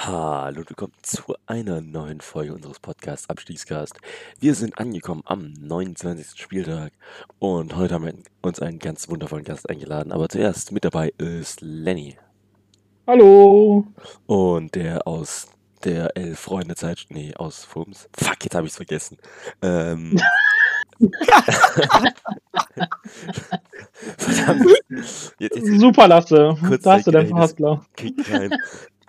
Hallo und willkommen zu einer neuen Folge unseres Podcasts Abstiegscast. Wir sind angekommen am 29. Spieltag und heute haben wir uns einen ganz wundervollen Gast eingeladen. Aber zuerst mit dabei ist Lenny Hallo. und der aus der Elf Freunde Zeit, nee, aus Fums. Fuck, jetzt habe ich's vergessen. Ähm, verdammt. Jetzt, jetzt Super, Lasse. Da hast du deinen. Verhaspler.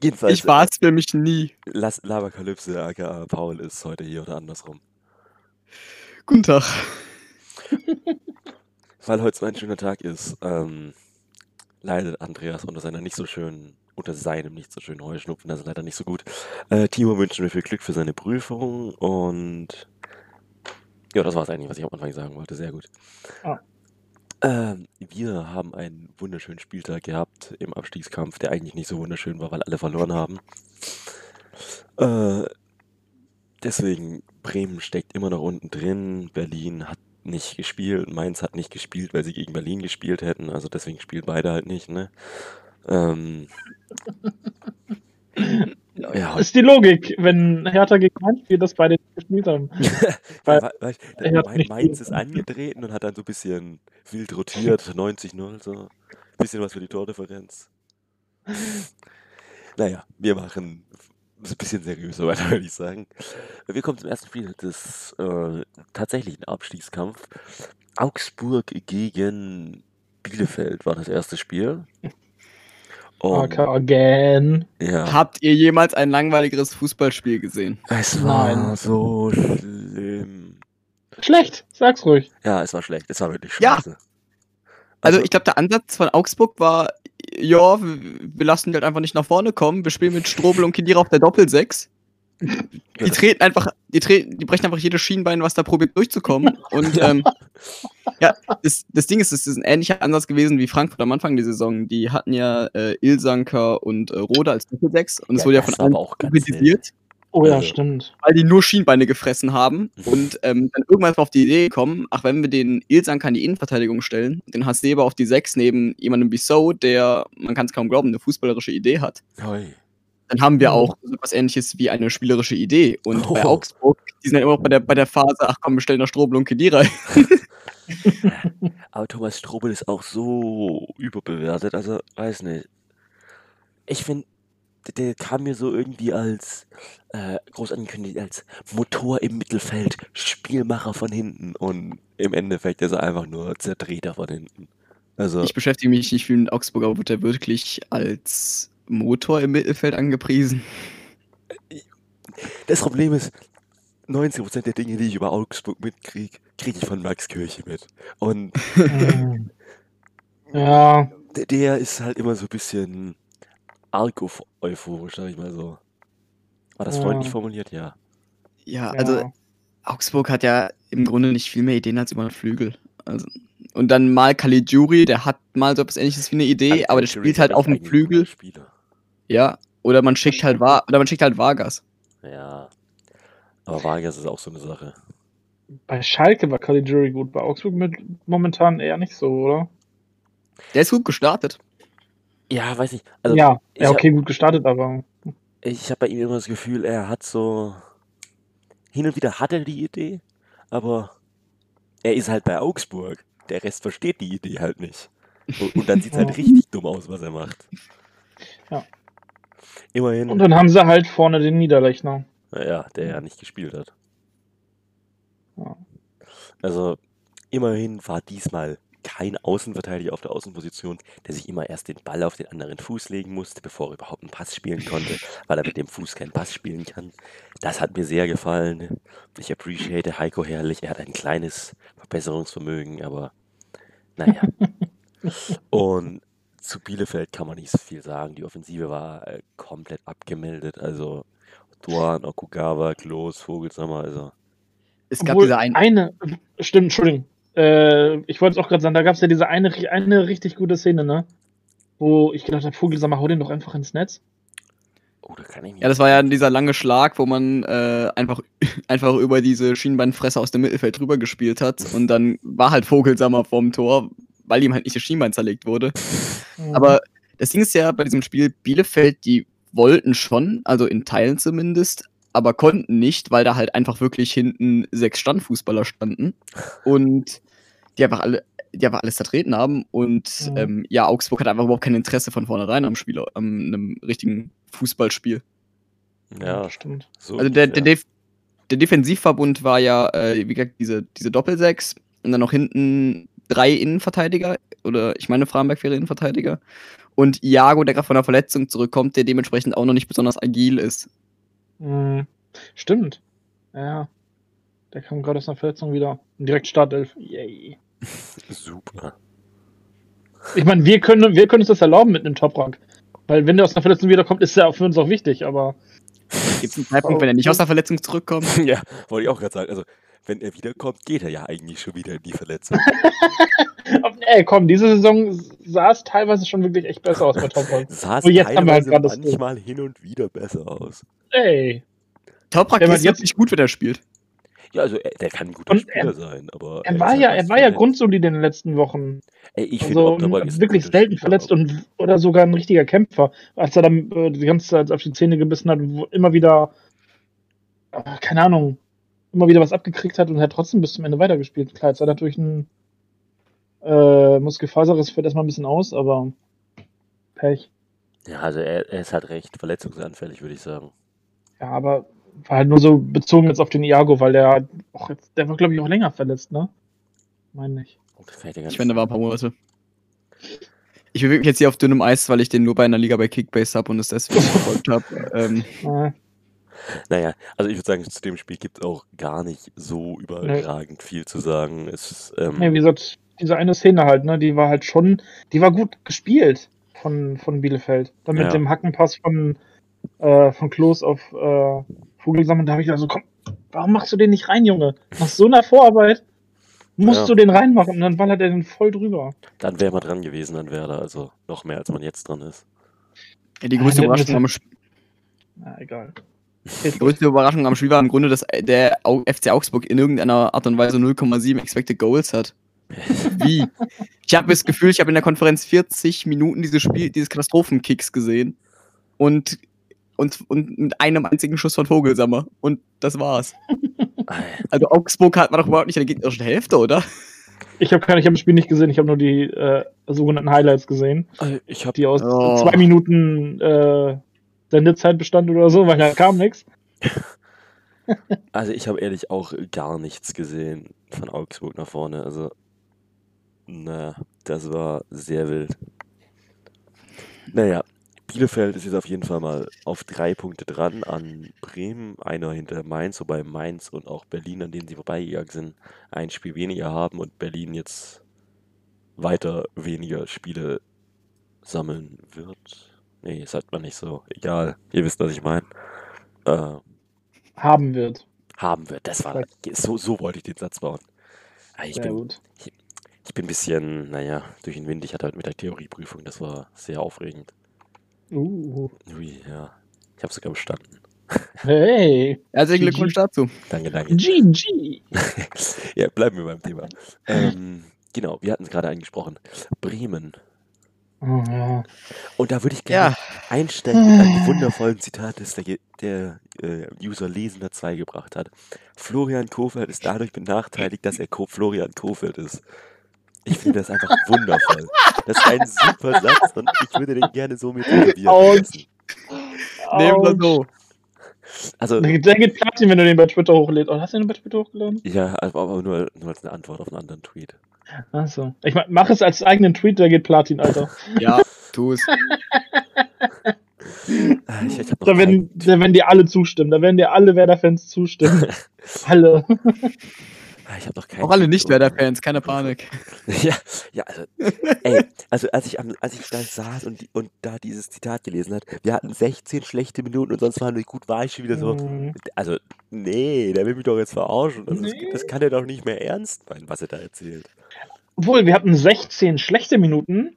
Jedenfalls, Ich war es für mich nie. Las Laberkalypse, aka Paul ist heute hier oder andersrum. Guten Tag. Weil heute so ein schöner Tag ist, ähm, leidet Andreas unter seiner nicht so schönen, unter seinem nicht so schönen Heuschnupfen, das ist leider nicht so gut. Äh, Timo wünschen wir viel Glück für seine Prüfung und ja, das war es eigentlich, was ich am Anfang sagen wollte. Sehr gut. Ah. Ähm, wir haben einen wunderschönen Spieltag gehabt im Abstiegskampf, der eigentlich nicht so wunderschön war, weil alle verloren haben. Äh, deswegen, Bremen steckt immer noch unten drin, Berlin hat nicht gespielt, Mainz hat nicht gespielt, weil sie gegen Berlin gespielt hätten, also deswegen spielen beide halt nicht, ne? Ähm, ja, Das ist die Logik, wenn Hertha gegen Mainz spielt, dass beide nicht gespielt haben. Weil- Ja, we- weißt, der hat Main- nicht Mainz ist angetreten und hat dann so ein bisschen wild rotiert, 90-0, so. Bisschen was für die Tordifferenz. Naja, wir machen es ein bisschen seriöser weiter, würde ich sagen. Wir kommen zum ersten Spiel des äh, tatsächlichen Abstiegskampf. Augsburg gegen Bielefeld war das erste Spiel. Und, AK again. ja, Habt ihr jemals ein langweiligeres Fußballspiel gesehen? es war Nein. so schlimm. Schlecht, sag's ruhig. Ja, es war schlecht. Es war wirklich Ja. scheiße. Also, ich glaube, der Ansatz von Augsburg war, ja, wir, lassen die halt einfach nicht nach vorne kommen. Wir spielen mit Strobel und Kedira auf der Doppelsechs. Die treten einfach, die, treten, die brechen einfach jedes Schienbein, was da probiert durchzukommen. Und ähm, ja, das, das Ding ist, es ist ein ähnlicher Ansatz gewesen wie Frankfurt am Anfang der Saison. Die hatten ja äh, Ilsanker und äh, Rode als Doppelsechs und es Ja, wurde ja von allen auch kritisiert. Oh ja, Also- stimmt. weil die nur Schienbeine gefressen haben und ähm, dann irgendwann auf die Idee gekommen, ach, wenn wir den Ilsanker in die Innenverteidigung stellen, den Hasebe auf die 6 neben jemandem wie So, der, man kann es kaum glauben, eine fußballerische Idee hat, Oi. dann haben wir Mhm. auch so etwas ähnliches wie eine spielerische Idee. Und bei Oh. Augsburg, die sind ja immer noch bei der, bei der Phase, ach komm, wir stellen da Strobel und Kedira. Aber Thomas Strobel ist auch so überbewertet, also weiß nicht. Ich finde, der kam mir so irgendwie als äh, groß angekündigt als Motor im Mittelfeld, Spielmacher von hinten und im Endeffekt ist er einfach nur Zertreter von hinten. Also, Ich beschäftige mich nicht viel mit Augsburg, aber wird er wirklich als Motor im Mittelfeld angepriesen? das Problem ist, 90% der Dinge, die ich über Augsburg mitkriege, kriege ich von Max Kirche mit. Und ja, der, ist halt immer so ein bisschen arg euph- euphorisch, sag ich mal so. War das Ja. freundlich formuliert? Ja. Ja, ja. also Augsburg hat ja im Grunde nicht viel mehr Ideen als über den Flügel. Also, und dann mal Caligiuri, der hat mal so etwas ähnliches wie eine Idee, Also aber der spielt halt auf dem Flügel. Spieler. Ja. Oder man schickt halt Va oder man schickt halt Vargas. Ja. Aber Vargas ist auch so eine Sache. bei Schalke war Caligiuri gut, bei Augsburg mit momentan eher nicht so, oder? Der ist gut gestartet. Ja, weiß nicht. Also, ja, ich ja, hab- okay, gut gestartet, aber Ich habe bei ihm immer das Gefühl, er hat so. Hin und wieder hat er die Idee, aber er ist halt bei Augsburg. Der Rest versteht die Idee halt nicht. Und, und dann sieht es halt richtig dumm aus, was er macht. Ja. Immerhin, und dann haben sie halt vorne den Niederlechner. naja, der ja nicht gespielt hat. Ja. Also, immerhin war diesmal kein Außenverteidiger auf der Außenposition, der sich immer erst den Ball auf den anderen Fuß legen musste, bevor er überhaupt einen Pass spielen konnte, weil er mit dem Fuß keinen Pass spielen kann. Das hat mir sehr gefallen. Ich appreciate Heiko herrlich. Er hat ein kleines Verbesserungsvermögen, aber naja. Und zu Bielefeld kann man nicht so viel sagen. Die Offensive war äh, komplett abgemeldet. Also Duan, Okugawa, Klos, Vogelsammer, also Es gab Obwohl, diese ein eine, stimmt, Entschuldigung. Äh, ich wollte es auch gerade sagen, da gab es ja diese eine, eine richtig gute Szene, ne? Wo ich gedacht habe, Vogelsam, hau den doch einfach ins Netz. Oh, da kann ich nicht. Ja, das war ja dieser lange Schlag, wo man äh, einfach, einfach über diese Schienbeinfresse aus dem Mittelfeld drüber gespielt hat. Und dann war halt Vogelsammer vorm Tor, weil ihm halt nicht das Schienbein zerlegt wurde. Mhm. Aber das Ding ist ja bei diesem Spiel, Bielefeld, die wollten schon, also in Teilen zumindest, aber konnten nicht, weil da halt einfach wirklich hinten sechs Standfußballer standen und die einfach alle, die einfach alles vertreten haben und Mhm. ähm, ja, Augsburg hat einfach überhaupt kein Interesse von vornherein am Spiel, am einem richtigen Fußballspiel. Ja, stimmt. so. Also der, ja. der, Def der Defensivverbund war ja, äh, wie gesagt, diese, diese Doppelsechs und dann noch hinten drei Innenverteidiger oder ich meine, Framberg wäre Innenverteidiger und Iago, der gerade von einer Verletzung zurückkommt, der dementsprechend auch noch nicht besonders agil ist. Mhm. Stimmt. Ja. Der kam gerade aus einer Verletzung wieder. Direkt Startelf. Yay. Super. Ich meine, wir können, wir können uns das erlauben mit einem Top-Rank. Weil wenn der aus einer Verletzung wiederkommt, ist er auch für uns auch wichtig, aber Gibt es einen Zeitpunkt, wenn er nicht aus der Verletzung zurückkommt? ja, wollte ich auch gerade sagen. Also, wenn er wiederkommt, geht er ja eigentlich schon wieder in die Verletzung. ey, komm, diese Saison sah es teilweise schon wirklich echt besser aus bei Top-Rank. Sah es Und jetzt haben wir halt teilweise gerade das manchmal hin und wieder besser aus. Ey. Toprak Wenn man ist jetzt- nicht gut, wenn er spielt. Ja, also er, der kann ein guter Und Spieler er- sein, aber Er ist war halt ja, er war ja grundsolid in den letzten Wochen. Ey, ich finde, Also ein wirklich selten Spieler, verletzt und oder sogar ein richtiger Kämpfer. Als er dann äh, die ganze Zeit auf die Zähne gebissen hat, wo immer wieder, äh, keine Ahnung, immer wieder was abgekriegt hat und hat trotzdem bis zum Ende weitergespielt. Klar, jetzt hat er natürlich ein äh, Muskelfaserriss, fällt erstmal ein bisschen aus, aber Pech. Ja, also er, er ist halt recht verletzungsanfällig, würde ich sagen. Ja, aber war halt nur so bezogen jetzt auf den Iago, weil der auch jetzt, der war glaube ich auch länger verletzt, ne? Meine ich. Der Ich meine, da war ein paar Monate. Ich bewege mich jetzt hier auf dünnem Eis, weil ich den nur bei einer Liga bei Kickbase habe und es deswegen verfolgt habe. Ähm, Äh, Naja, also ich würde sagen, zu dem Spiel gibt es auch gar nicht so überragend viel zu sagen. Es ist, ähm, Ja, wie gesagt, diese eine Szene halt, ne, die war halt schon, die war gut gespielt von, von Bielefeld. Dann mit Ja. dem Hackenpass von, äh, von Klos auf äh, Vogelsammeln, da habe ich gedacht, so, komm, warum machst du den nicht rein, Junge? Nach so einer Vorarbeit musst Ja. du den reinmachen und dann ballert er den voll drüber. dann wäre man dran gewesen an Werder, also noch mehr, als man jetzt dran ist. ja, die größte Überraschung, am, Sp- Na, egal. Die größte Überraschung am Spiel war im Grunde, dass der FC Augsburg in irgendeiner Art und Weise 0,7 Expected Goals hat. Wie? Ich habe das Gefühl, ich habe in der Konferenz 40 Minuten dieses Spiel, dieses Katastrophenkicks gesehen und, und, und mit einem einzigen Schuss von Vogelsammer. Und das war's. Also Augsburg hat man doch überhaupt nicht in der gegnerischen Hälfte, oder? Ich habe ich hab das Spiel nicht gesehen, ich habe nur die äh, sogenannten Highlights gesehen, Ich habe die aus Oh. zwei Minuten äh, Sendezeit bestand oder so, weil da kam nichts. also ich habe ehrlich auch gar nichts gesehen von Augsburg nach vorne. Also, na, das war sehr wild. Naja, Bielefeld ist jetzt auf jeden Fall mal auf drei Punkte dran an Bremen, einer hinter Mainz, wobei Mainz und auch Berlin, an denen sie vorbeigegangen sind, ein Spiel weniger haben und Berlin jetzt weiter weniger Spiele sammeln wird. Nee, sagt man nicht so. Egal, ihr wisst, was ich meine. Äh, Haben wird. haben wird. Das war so, so wollte ich den Satz bauen. Ah, Ich Sehr bin, gut. ich bin ein bisschen, naja, durch den Wind. Ich hatte halt mit der Theorieprüfung, das war sehr aufregend. Uh. Ui, ja. Ich habe sogar bestanden. Hey, Herzlichen. Glückwunsch dazu. Danke, danke. GG. ja, bleiben wir beim Thema. Ähm, genau, wir hatten es gerade angesprochen. Bremen. Ja. Und da würde ich gerne Ja, einsteigen mit einem wundervollen Zitat, das der, der äh, User Lesender 2 gebracht hat. Florian Kofeld ist dadurch benachteiligt, dass er Ko Florian Kofeld ist. Ich finde das einfach wundervoll. Das ist ein super Satz und ich würde den gerne so mit lassen. nehmen wir so. Also, Der, geht Platin, wenn du den bei Twitter hochlädst. Oh, hast du den bei Twitter hochgeladen? ja, aber aber nur, nur als eine Antwort auf einen anderen Tweet. Achso. Ich mein, mach es als eigenen Tweet, der geht Platin, Alter. Ja, tu es. Ich, ich hab noch Da werden, da werden dir alle zustimmen. Da werden dir alle Werder-Fans zustimmen. alle. Ah, Ich habe noch keinen Auch alle Nicht-Werder-Fans, keine Panik. Ja, ja, also, ey, also als ich, am, als ich da saß und, und da dieses Zitat gelesen hat, wir hatten 16 schlechte Minuten und sonst waren wir gut, war ich schon wieder so, Mhm. also, nee, der will mich doch jetzt verarschen. Also, Nee. das, das kann er doch nicht mehr ernst meinen, was er da erzählt. Obwohl, wir hatten 16 schlechte Minuten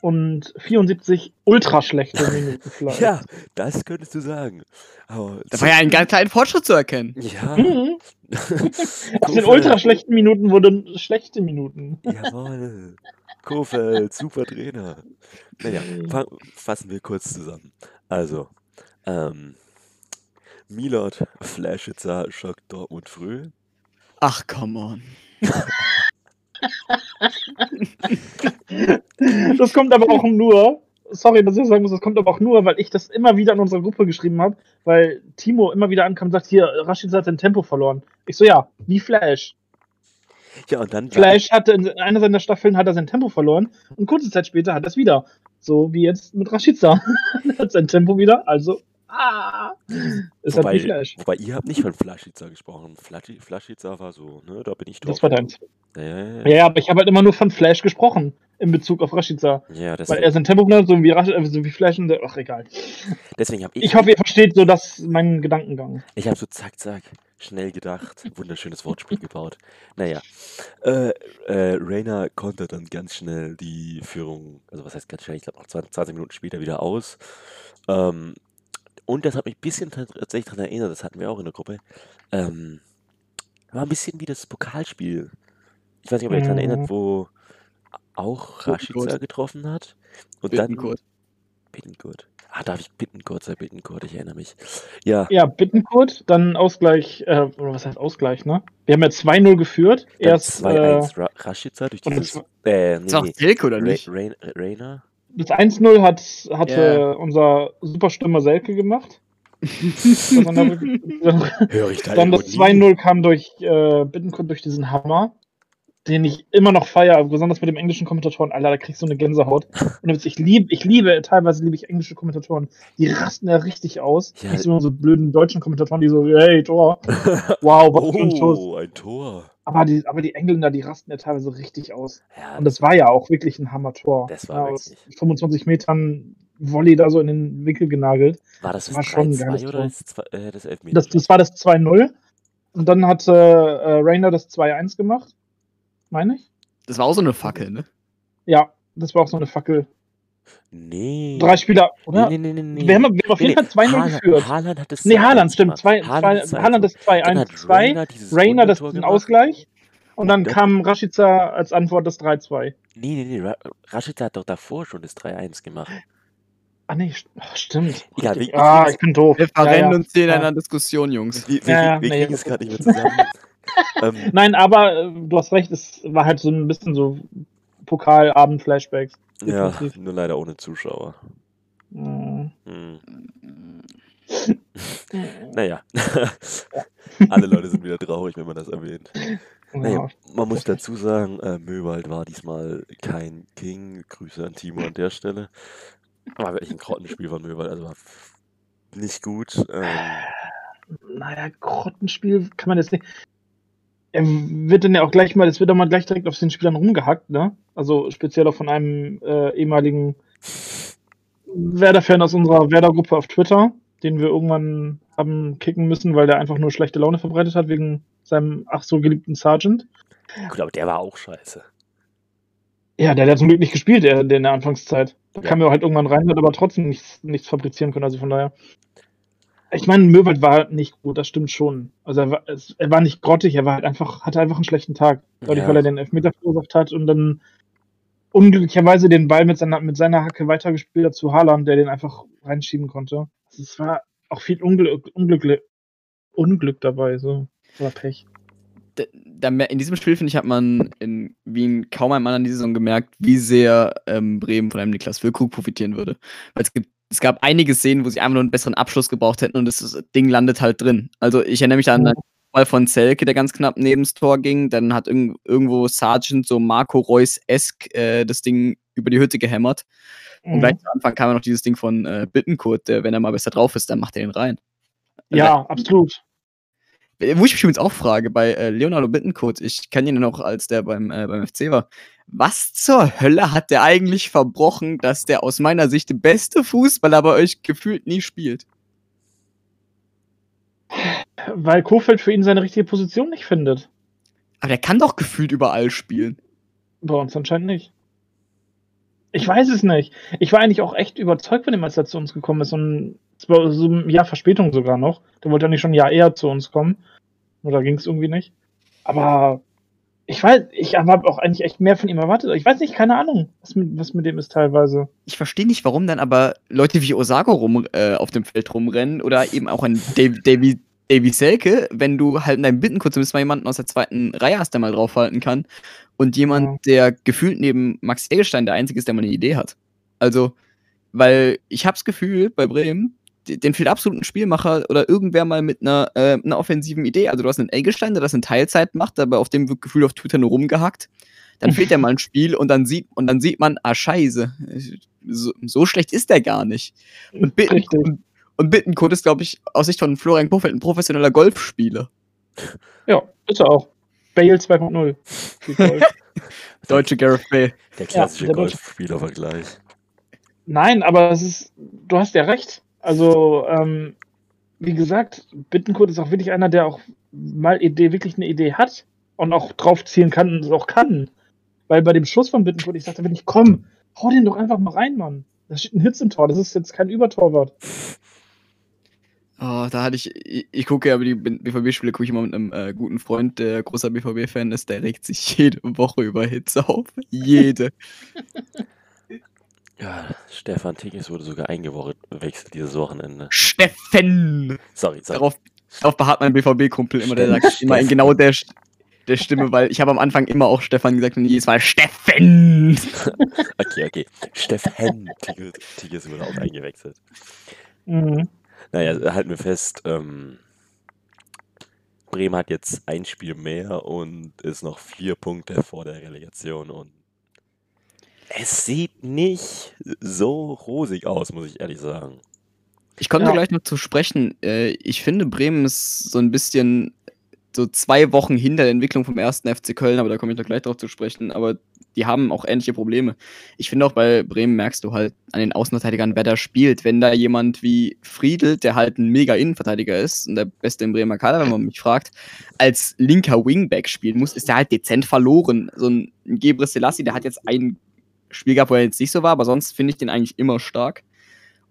und 74 ultra schlechte Minuten vielleicht. Ja, das könntest du sagen. Aber, Da war ja ein ganz kleiner Fortschritt zu erkennen. ja, Mhm. Aus den ultra schlechten Minuten wurden schlechte Minuten. Jawohl, Kofeld, super Trainer. Naja, fa fassen wir kurz zusammen. Also, Ähm, Milot, Flaschitzer, Schock, Dortmund, Früh. Ach, come on. Das kommt aber auch nur, sorry, dass ich sagen muss, das kommt aber auch nur, weil ich das immer wieder in unserer Gruppe geschrieben habe, weil Timo immer wieder ankam und sagt, hier, Rashid hat sein Tempo verloren. Ich so, ja, wie Flash. Ja, und dann. Flash hatte in einer seiner Staffeln hat er sein Tempo verloren und kurze Zeit später hat er es wieder. So wie jetzt mit Rashica. er hat sein Tempo wieder, also. Ist Wobei, Flash. wobei ihr habt nicht von Flaschitzer gesprochen. Flaschi- Flaschitzer war so, ne? Da bin ich drauf. Das war deins. Ja, ja, ja. Ja, ja, aber ich habe halt immer nur von Flash gesprochen in Bezug auf Rashica. ja das Weil er sein Tempo benutzt, so wie, Rash, äh, so wie Flash und der, ach egal. deswegen habe ich. Ich hoffe, ihr versteht so das, meinen Gedankengang. Ich habe so zack, zack, schnell gedacht. Wunderschönes Wortspiel gebaut. Naja. Äh, äh, Rainer konnte dann ganz schnell die Führung, also was heißt ganz schnell, ich glaube noch 20, 20 Minuten später wieder aus. Ähm, und das hat mich ein bisschen tat- tatsächlich daran erinnert, das hatten wir auch in der Gruppe. Ähm, war ein bisschen wie das Pokalspiel. Ich weiß nicht, ob ihr euch daran Mhm. erinnert, wo auch Rashica Bittenkurt. getroffen hat. Und dann Bittenkurt. Bittenkurt. Ah, darf ich Bittenkurt sein? Bittenkurt, ich erinnere mich. Ja, Ja, Bittenkurt, dann Ausgleich, äh, oder was heißt Ausgleich, ne? Wir haben ja 2-0 geführt. dann Erst äh, 2-1 Ra Rashica durch dieses. das- Äh, nee, Ist auch. Silke, oder nicht? Rain Rainer? Das 1-0 hat, hatte Ja. unser super Stürmer Selke gemacht. Dann Höre ich da dann das nie? 2-0 kam durch äh, Bittenkurt durch diesen Hammer, den ich immer noch feiere, besonders mit dem englischen Kommentatoren. Alter, da kriegst du eine Gänsehaut. Und ich liebe, ich liebe, teilweise liebe ich englische Kommentatoren. Die rasten ja richtig aus. Ja. Nicht so so blöden deutschen Kommentatoren, die so, hey, Tor. Wow, was für ein Schuss. Oh, ein Tor. Aber die, aber die Engländer, die rasten ja teilweise richtig aus. Ja, Und das war ja auch wirklich ein Hammer-Tor. Das war ja, aus wirklich. 25 Metern Volley da so in den Winkel genagelt. war das das war schon ein geiles 3-2 oder Tor. das, äh? Das, das war das 2-0. Und dann hat äh, äh, Rainer das 2-1 gemacht. Meine ich? Das war auch so eine Fackel, ne? Ja, das war auch so eine Fackel. nee. Drei Spieler, oder? Nee, nee, nee, nee. Wir, haben, wir haben auf jeden Fall 2-0 Haaland- geführt. Haaland hat das Nee, 2-1 Haaland, stimmt. Zwei, Haaland zwei, hat 2-1-2. Rainer das den gemacht. Ausgleich. Und dann kam Rashica als Antwort das 3-2. Nee, nee, nee. Ra Rashica hat doch davor schon das 3-1 gemacht. Ah, nee, ach, stimmt. Ja, wie- ah, ich bin doof. Wir verrennen ja. uns hier in einer Diskussion, Jungs. Wir, wir, wir nee, kriegen es gerade nicht mehr zusammen. ähm, Nein, aber äh, du hast recht, es war halt so ein bisschen so Pokalabend-Flashbacks. ja, Definitiv. nur leider ohne Zuschauer. Mhm. Hm. Naja. Alle Leute sind wieder traurig, wenn man das erwähnt. Naja, Ja. man muss dazu sagen, äh, Möwald war diesmal kein King. Grüße an Timo an der Stelle. War wirklich ein Grottenspiel von Möwald, also war nicht gut. Ähm, Naja, Grottenspiel kann man jetzt nicht. Er wird dann ja auch gleich mal, es wird auch mal gleich direkt auf den Spielern rumgehackt, ne? Also speziell auch von einem äh, ehemaligen Werder-Fan aus unserer Werder-Gruppe auf Twitter, den wir irgendwann haben kicken müssen, weil der einfach nur schlechte Laune verbreitet hat wegen seinem ach so geliebten Sergeant. gut, aber der war auch scheiße. Ja, der hat ja zum Glück nicht gespielt, der, der in der Anfangszeit. Da Ja. kam er halt irgendwann rein, hat aber trotzdem nichts, nichts fabrizieren können. Also von daher. Ich meine, Möwald war nicht gut, das stimmt schon. Also er war, es, er war nicht grottig, er war halt einfach, hatte einfach einen schlechten Tag. Dadurch, Ja. weil er den Elfmeter verursacht hat und dann unglücklicherweise den Ball mit seiner, mit seiner Hacke weitergespielt hat zu Haaland, der den einfach reinschieben konnte. Also es war auch viel Unglück, Unglück, Unglück dabei, so. Oder Pech. In diesem Spiel, finde ich, hat man in Wien kaum einem anderen diese Saison gemerkt, wie sehr ähm, Bremen von einem Niklas Füllkrug profitieren würde. Weil es, gibt, es gab einige Szenen, wo sie einfach nur einen besseren Abschluss gebraucht hätten und das Ding landet halt drin. Also ich erinnere mich an Mhm. einen Ball von Selke, der ganz knapp neben das Tor ging. Dann hat irg irgendwo Sargent so Marco Reus-esk äh, das Ding über die Hütte gehämmert. Und Mhm. gleich zu Anfang kam ja noch dieses Ding von äh, Bittenkurt, der, wenn er mal besser drauf ist, dann macht er den rein. Ja, absolut. Äh, Wo ich mich übrigens auch frage, bei äh, Leonardo Bittencourt, ich kenne ihn ja noch, als der beim, äh, beim FC war. Was zur Hölle hat der eigentlich verbrochen, dass der aus meiner Sicht der beste Fußballer bei euch gefühlt nie spielt? Weil Kofeld für ihn seine richtige Position nicht findet. Aber der kann doch gefühlt überall spielen. Bei uns anscheinend nicht. Ich weiß es nicht. Ich war eigentlich auch echt überzeugt von dem, als er zu uns gekommen ist. Und zwar so ein Jahr Verspätung sogar noch. Der wollte eigentlich schon ein Jahr eher zu uns kommen. Oder ging es irgendwie nicht. Aber Ich weiß, ich habe auch eigentlich echt mehr von ihm erwartet. Ich weiß nicht, keine Ahnung, was mit, was mit dem ist teilweise. Ich verstehe nicht, warum dann aber Leute wie Osako rum, äh, auf dem Feld rumrennen oder eben auch ein Davy, Davy, Selke, wenn du halt in deinem Bittenkurs zumindest mal jemanden aus der zweiten Reihe hast, der mal draufhalten kann. Und jemand, Ja. der gefühlt neben Max Egelstein der Einzige ist, der mal eine Idee hat. Also, weil ich habe das Gefühl, bei Bremen, den fehlt absolut ein Spielmacher oder irgendwer mal mit einer, äh, einer offensiven Idee. Also du hast einen Egelstein, der das in Teilzeit macht, aber auf dem wird Gefühl auf Twitter nur rumgehackt. Dann fehlt ja mal ein Spiel und dann sieht, und dann sieht man, ah, scheiße, so, so schlecht ist der gar nicht. Und, Bitten, und, und Bittenkurt ist, glaube ich, aus Sicht von Florian Kofeld ein professioneller Golfspieler. Ja, ist er auch. Bale 2.0. Spielt Golf. Deutsche Gareth Bale. Der klassische deutsche- Golfspielervergleich. Nein, aber es ist, du hast ja recht. Also, ähm, wie gesagt, Bittenkurt ist auch wirklich einer, der auch mal Idee, wirklich eine Idee hat und auch drauf zielen kann und es auch kann. Weil bei dem Schuss von Bittenkurt, ich dachte wirklich, komm, hau den doch einfach mal rein, Mann. Da steht ein Hitz im Tor, das ist jetzt kein Übertorwart. Oh, da hatte ich, ich, ich gucke ja, aber die BVB-Spiele gucke ich immer mit einem äh, guten Freund, der großer BVB-Fan ist, der regt sich jede Woche über Hitze auf. Jede. Ja, Stefan Tigges wurde sogar eingewechselt dieses Wochenende. Steffen! Sorry, sorry. Darauf, darauf beharrt mein BVB-Kumpel immer, der sagt immer in Steffen. genau der, der Stimme, weil ich habe am Anfang immer auch Stefan gesagt und jedes Mal Steffen! Okay, okay. Stefan Tigges, Tigges wurde auch eingewechselt. Mhm. Naja, halten wir fest, ähm, Bremen hat jetzt ein Spiel mehr und ist noch vier Punkte vor der Relegation und es sieht nicht so rosig aus, muss ich ehrlich sagen. Ich komme Ja. gleich noch zu sprechen. Äh, Ich finde, Bremen ist so ein bisschen so zwei Wochen hinter der Entwicklung vom ersten FC Köln, aber da komme ich noch gleich drauf zu sprechen. Aber die haben auch ähnliche Probleme. Ich finde auch bei Bremen merkst du halt an den Außenverteidigern, wer da spielt. Wenn da jemand wie Friedel, der halt ein mega Innenverteidiger ist und der beste im Bremer Kader, wenn man mich fragt, als linker Wingback spielen muss, ist der halt dezent verloren. So ein Gebre Selassie, der hat jetzt ein Spiel gehabt, wo er jetzt nicht so war, aber sonst finde ich den eigentlich immer stark.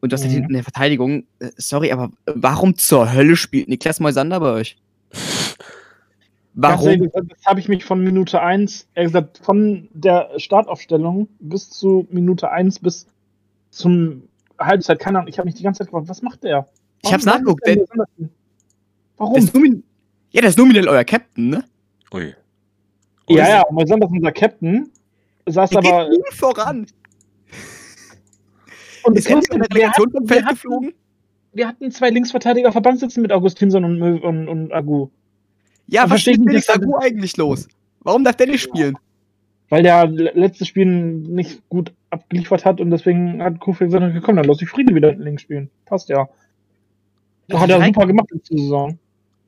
Und das Mhm. hinten in der Verteidigung, äh, sorry, aber warum zur Hölle spielt Niklas Moisander bei euch? Warum? ehrlich, Das, das habe ich mich von Minute 1, er gesagt, von der Startaufstellung bis zu Minute 1 bis zum Halbzeit, keine Ahnung, ich habe mich die ganze Zeit gefragt, was macht der? Ich hab's Warum- nachgeguckt, warum der- Warum? ist nomin- ja, der ist nominell euer Captain, ne? Ui. Ja, ja, Moisander ist unser Captain, saß Der aber. geht nie voran. Und Ist in der wir, Relegation vom hatten, Feld wir, hatten, geflogen? wir hatten zwei Linksverteidiger auf der Bank sitzen mit Augustinsson und, und, und Agu. Ja, Da was ist er- Agu eigentlich los? Warum darf der nicht spielen? Weil der le- letztes Spiel nicht gut abgeliefert hat und deswegen hat Kofeld gesagt, gekommen, dann lass ich Friedel wieder links spielen. Passt ja. Ja, hat die er drei- super gemacht letzte Saison.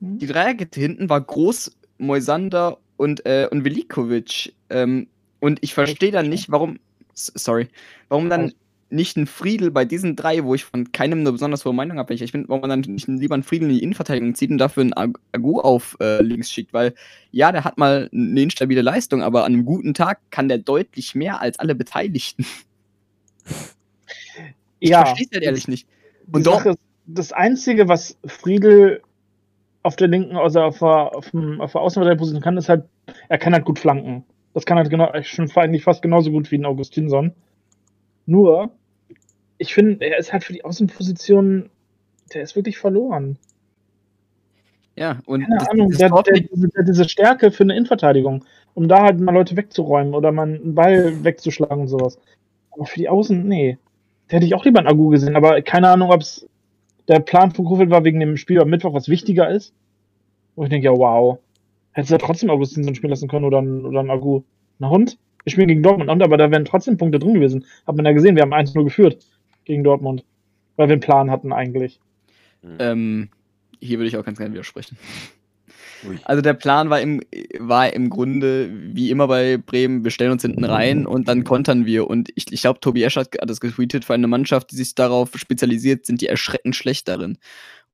Die Dreierkette hinten war Groß, Moisander und, äh, und Velikovic. Ähm, und ich verstehe dann nicht, warum, sorry, warum dann nicht ein Friedel bei diesen drei, wo ich von keinem eine besonders hohe Meinung habe, ich ich finde, warum man dann nicht lieber einen Friedel in die Innenverteidigung zieht und dafür einen Ag- Agu auf äh, links schickt, weil ja, der hat mal eine instabile Leistung, aber an einem guten Tag kann der deutlich mehr als alle Beteiligten. Ich Ja, verstehe es halt ehrlich nicht. Und doch, das Einzige, was Friedel auf der linken, also auf der, auf, dem, auf der Außenverteidigerposition kann, ist halt, er kann halt gut flanken. Das kann halt genau, schon eigentlich fast genauso gut wie ein Augustinsson. Nur, ich finde, er ist halt für die Außenposition, der ist wirklich verloren. ja, und Keine das- Ahnung, das der, der, diese, der, diese Stärke für eine Innenverteidigung, um da halt mal Leute wegzuräumen oder mal einen Ball wegzuschlagen und sowas. Aber für die Außen, nee. Da hätte ich auch lieber einen Agu gesehen, aber keine Ahnung, ob es der Plan von Kofeld war wegen dem Spiel am Mittwoch, was wichtiger ist. Wo ich denke, ja, wow. Hättest du ja trotzdem Augustinsson spielen lassen können oder ein, oder ein Agu. Na Hund? Wir spielen gegen Dortmund, und, aber da wären trotzdem Punkte drin gewesen. Hat man ja gesehen, wir haben 1-0 geführt gegen Dortmund. Weil wir einen Plan hatten eigentlich. Hm. Ähm, hier würde ich auch ganz gerne widersprechen. Ui. Also der Plan war im, war im Grunde, wie immer bei Bremen, wir stellen uns hinten rein und dann kontern wir. Und ich, ich glaube, Tobi Esch hat hat das getweetet, für eine Mannschaft, die sich darauf spezialisiert, sind die erschreckend schlecht darin.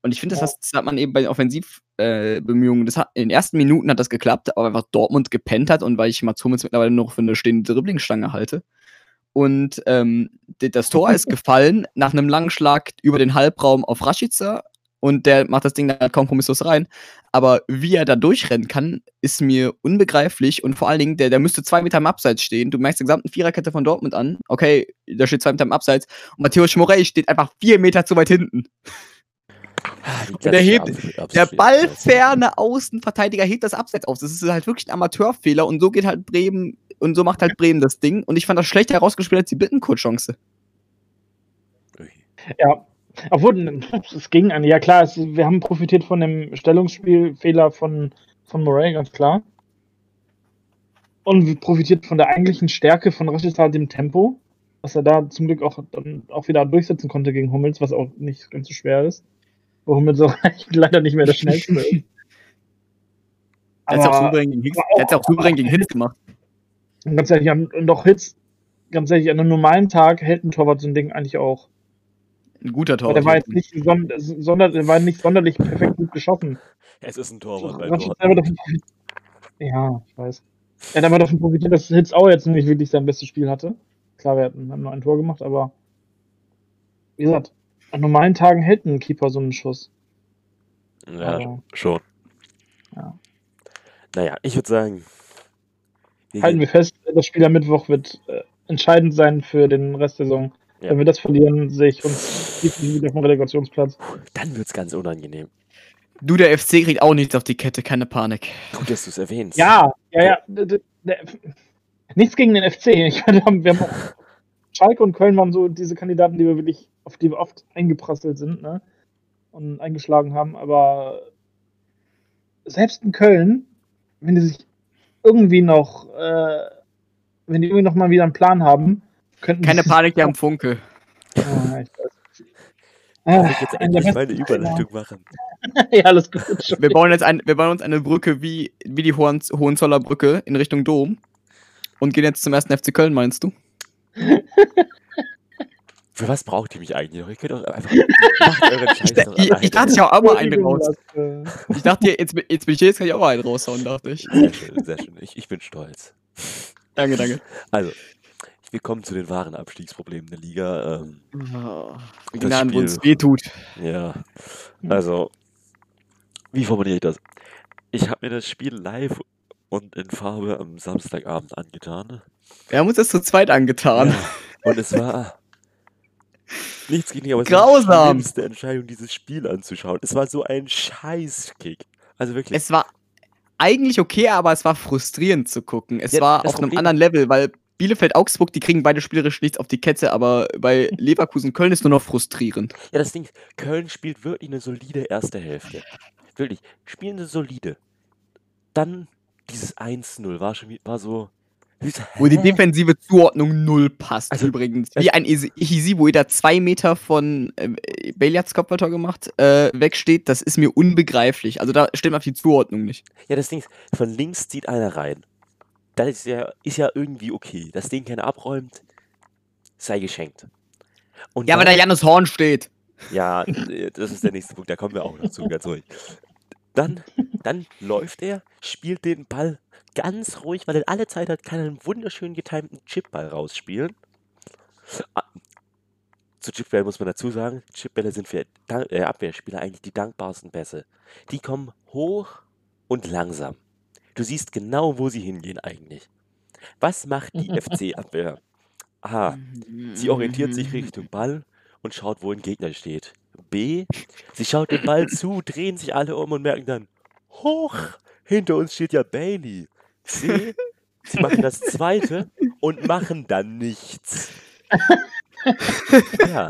Und ich finde, das, das hat man eben bei den Offensivbemühungen, äh, in den ersten Minuten hat das geklappt, aber einfach Dortmund gepennt hat und weil ich Mats Hummels mittlerweile noch für eine stehende Dribblingstange halte. Und ähm, das Tor ist gefallen nach einem langen Schlag über den Halbraum auf Rashica und der macht das Ding dann halt kompromisslos rein. Aber wie er da durchrennen kann, ist mir unbegreiflich und vor allen Dingen, der, der müsste zwei Meter im Abseits stehen. Du merkst die gesamte Viererkette von Dortmund an. Okay, da steht zwei Meter im Abseits und Matthäus Morey steht einfach vier Meter zu weit hinten. Der hebt- Der ballferne Außenverteidiger hebt das Abseits auf. Das ist halt wirklich ein Amateurfehler und so geht halt Bremen und so macht halt Bremen das Ding. Und ich fand das schlechter herausgespielt als die Bittencourt-Chance. Ui. Ja, obwohl, es ging an. Ja, klar, es, wir haben profitiert von dem Stellungsspielfehler von, von Murray, ganz klar. Und wir profitiert von der eigentlichen Stärke von Rashica, dem Tempo, was er da zum Glück auch, dann auch wieder durchsetzen konnte gegen Hummels, was auch nicht ganz so schwer ist. Wo Hummels auch leider nicht mehr der schnellste ist. Der hat auch Aber- souverän gegen Hits, hat's auch souverän gegen Hits gemacht. Und ganz ehrlich, an, und auch Hits, ganz ehrlich, an einem normalen Tag hält ein Torwart so ein Ding eigentlich auch. Ein guter Aber Tor. der war jetzt nicht, son sonder, der war nicht sonderlich perfekt gut geschossen. Es ist ein Torwart, selber davon profitiert- Ja, ich weiß. Er hat aber davon profitiert, dass Hitz auch jetzt nicht wirklich sein bestes Spiel hatte. Klar, wir hatten, haben nur ein Tor gemacht, aber wie gesagt, an normalen Tagen hält ein Keeper so einen Schuss. Ja, Aber schon. Ja. Naja, ich würde sagen. wir halten gehen- wir fest, das Spiel am Mittwoch wird äh, entscheidend sein für den Rest der Saison. Ja. Wenn wir das verlieren, sehe ich uns definitiv wieder auf dem Relegationsplatz. Dann wird es ganz unangenehm. Du, der FC kriegt auch nichts auf die Kette, keine Panik. Gut, dass du es erwähnst. Ja, ja, ja. Nichts gegen den FC. Ich meine, wir haben, wir haben auch Schalke und Köln waren so diese Kandidaten, die wir wirklich, auf die wir oft eingeprasselt sind, ne? Und eingeschlagen haben. Aber selbst in Köln, wenn die sich irgendwie noch, äh, wenn die irgendwie noch mal wieder einen Plan haben, könnten Keine die- Panik, der am Funke. Ah, ich weiß. Ah, ich jetzt endlich meine Überleitung machen? Ja, alles gut. Wir bauen jetzt ein, wir bauen uns eine Brücke wie, wie die Hohen, Hohenzoller Brücke in Richtung Dom. Und gehen jetzt zum ersten FC Köln, meinst du? Für was braucht ihr mich eigentlich noch? Ich könnt doch einfach. Macht euren Scheiß Ich, ich, dachte, ich hau auch mal einen raus. Ich dachte, jetzt, bin- jetzt bin ich hier, jetzt kann ich auch mal einen raushauen, dachte ich. Sehr schön, sehr schön. Ich, ich bin stolz. Danke, danke. Also, wir kommen zu den wahren Abstiegsproblemen der Liga. Ähm, Das Na, wo uns Spiel- weh tut. ja, also, wie formuliere ich das? Ich habe mir das Spiel live und in Farbe am Samstagabend angetan. Wir haben uns das zu zweit angetan. Ja, und es war nichts gegen die, aber es war Grausam. die schlimmste Entscheidung, dieses Spiel anzuschauen. Es war so ein Scheißkick. Also wirklich. Es war eigentlich okay, aber es war frustrierend zu gucken. Es Ja, war auf einem anderen Level, weil Bielefeld-Augsburg, die kriegen beide spielerisch nichts auf die Kette, aber bei Leverkusen-Köln ist nur noch frustrierend. Ja, das Ding, ist, Köln spielt wirklich eine solide erste Hälfte. Wirklich, spielen sie solide. Dann dieses 1-0 war schon war so. Wo die defensive Zuordnung null passt, Also, übrigens. es- Wie ein Ihisibu, der zwei Meter von äh, Beliats Kopfballtor gemacht äh, wegsteht, das ist mir unbegreiflich. Also da stimmt auf die Zuordnung nicht. Ja, das Ding ist, von links zieht einer rein. Das ist ja, ist ja irgendwie okay. Das Ding keiner abräumt, sei geschenkt. Und Ja, dann- da Janus Horn steht. Ja, äh, das ist der nächste Punkt, da kommen wir auch noch zu, ganz ruhig. Dann, dann läuft er, spielt den Ball ganz ruhig, weil er alle Zeit hat, kann er einen wunderschön getimten Chipball rausspielen. Ah, Zu Chipball muss man dazu sagen, Chipbälle sind für äh, Abwehrspieler eigentlich die dankbarsten Pässe. Die kommen hoch und langsam. Du siehst genau, wo sie hingehen eigentlich. Was macht die FC-Abwehr? A. Sie orientiert sich Richtung Ball und schaut, wo ein Gegner steht. B. Sie schaut den Ball zu, drehen sich alle um und merken dann, hoch, hinter uns steht ja Bailey. C. Sie machen das zweite und machen dann nichts. Ja,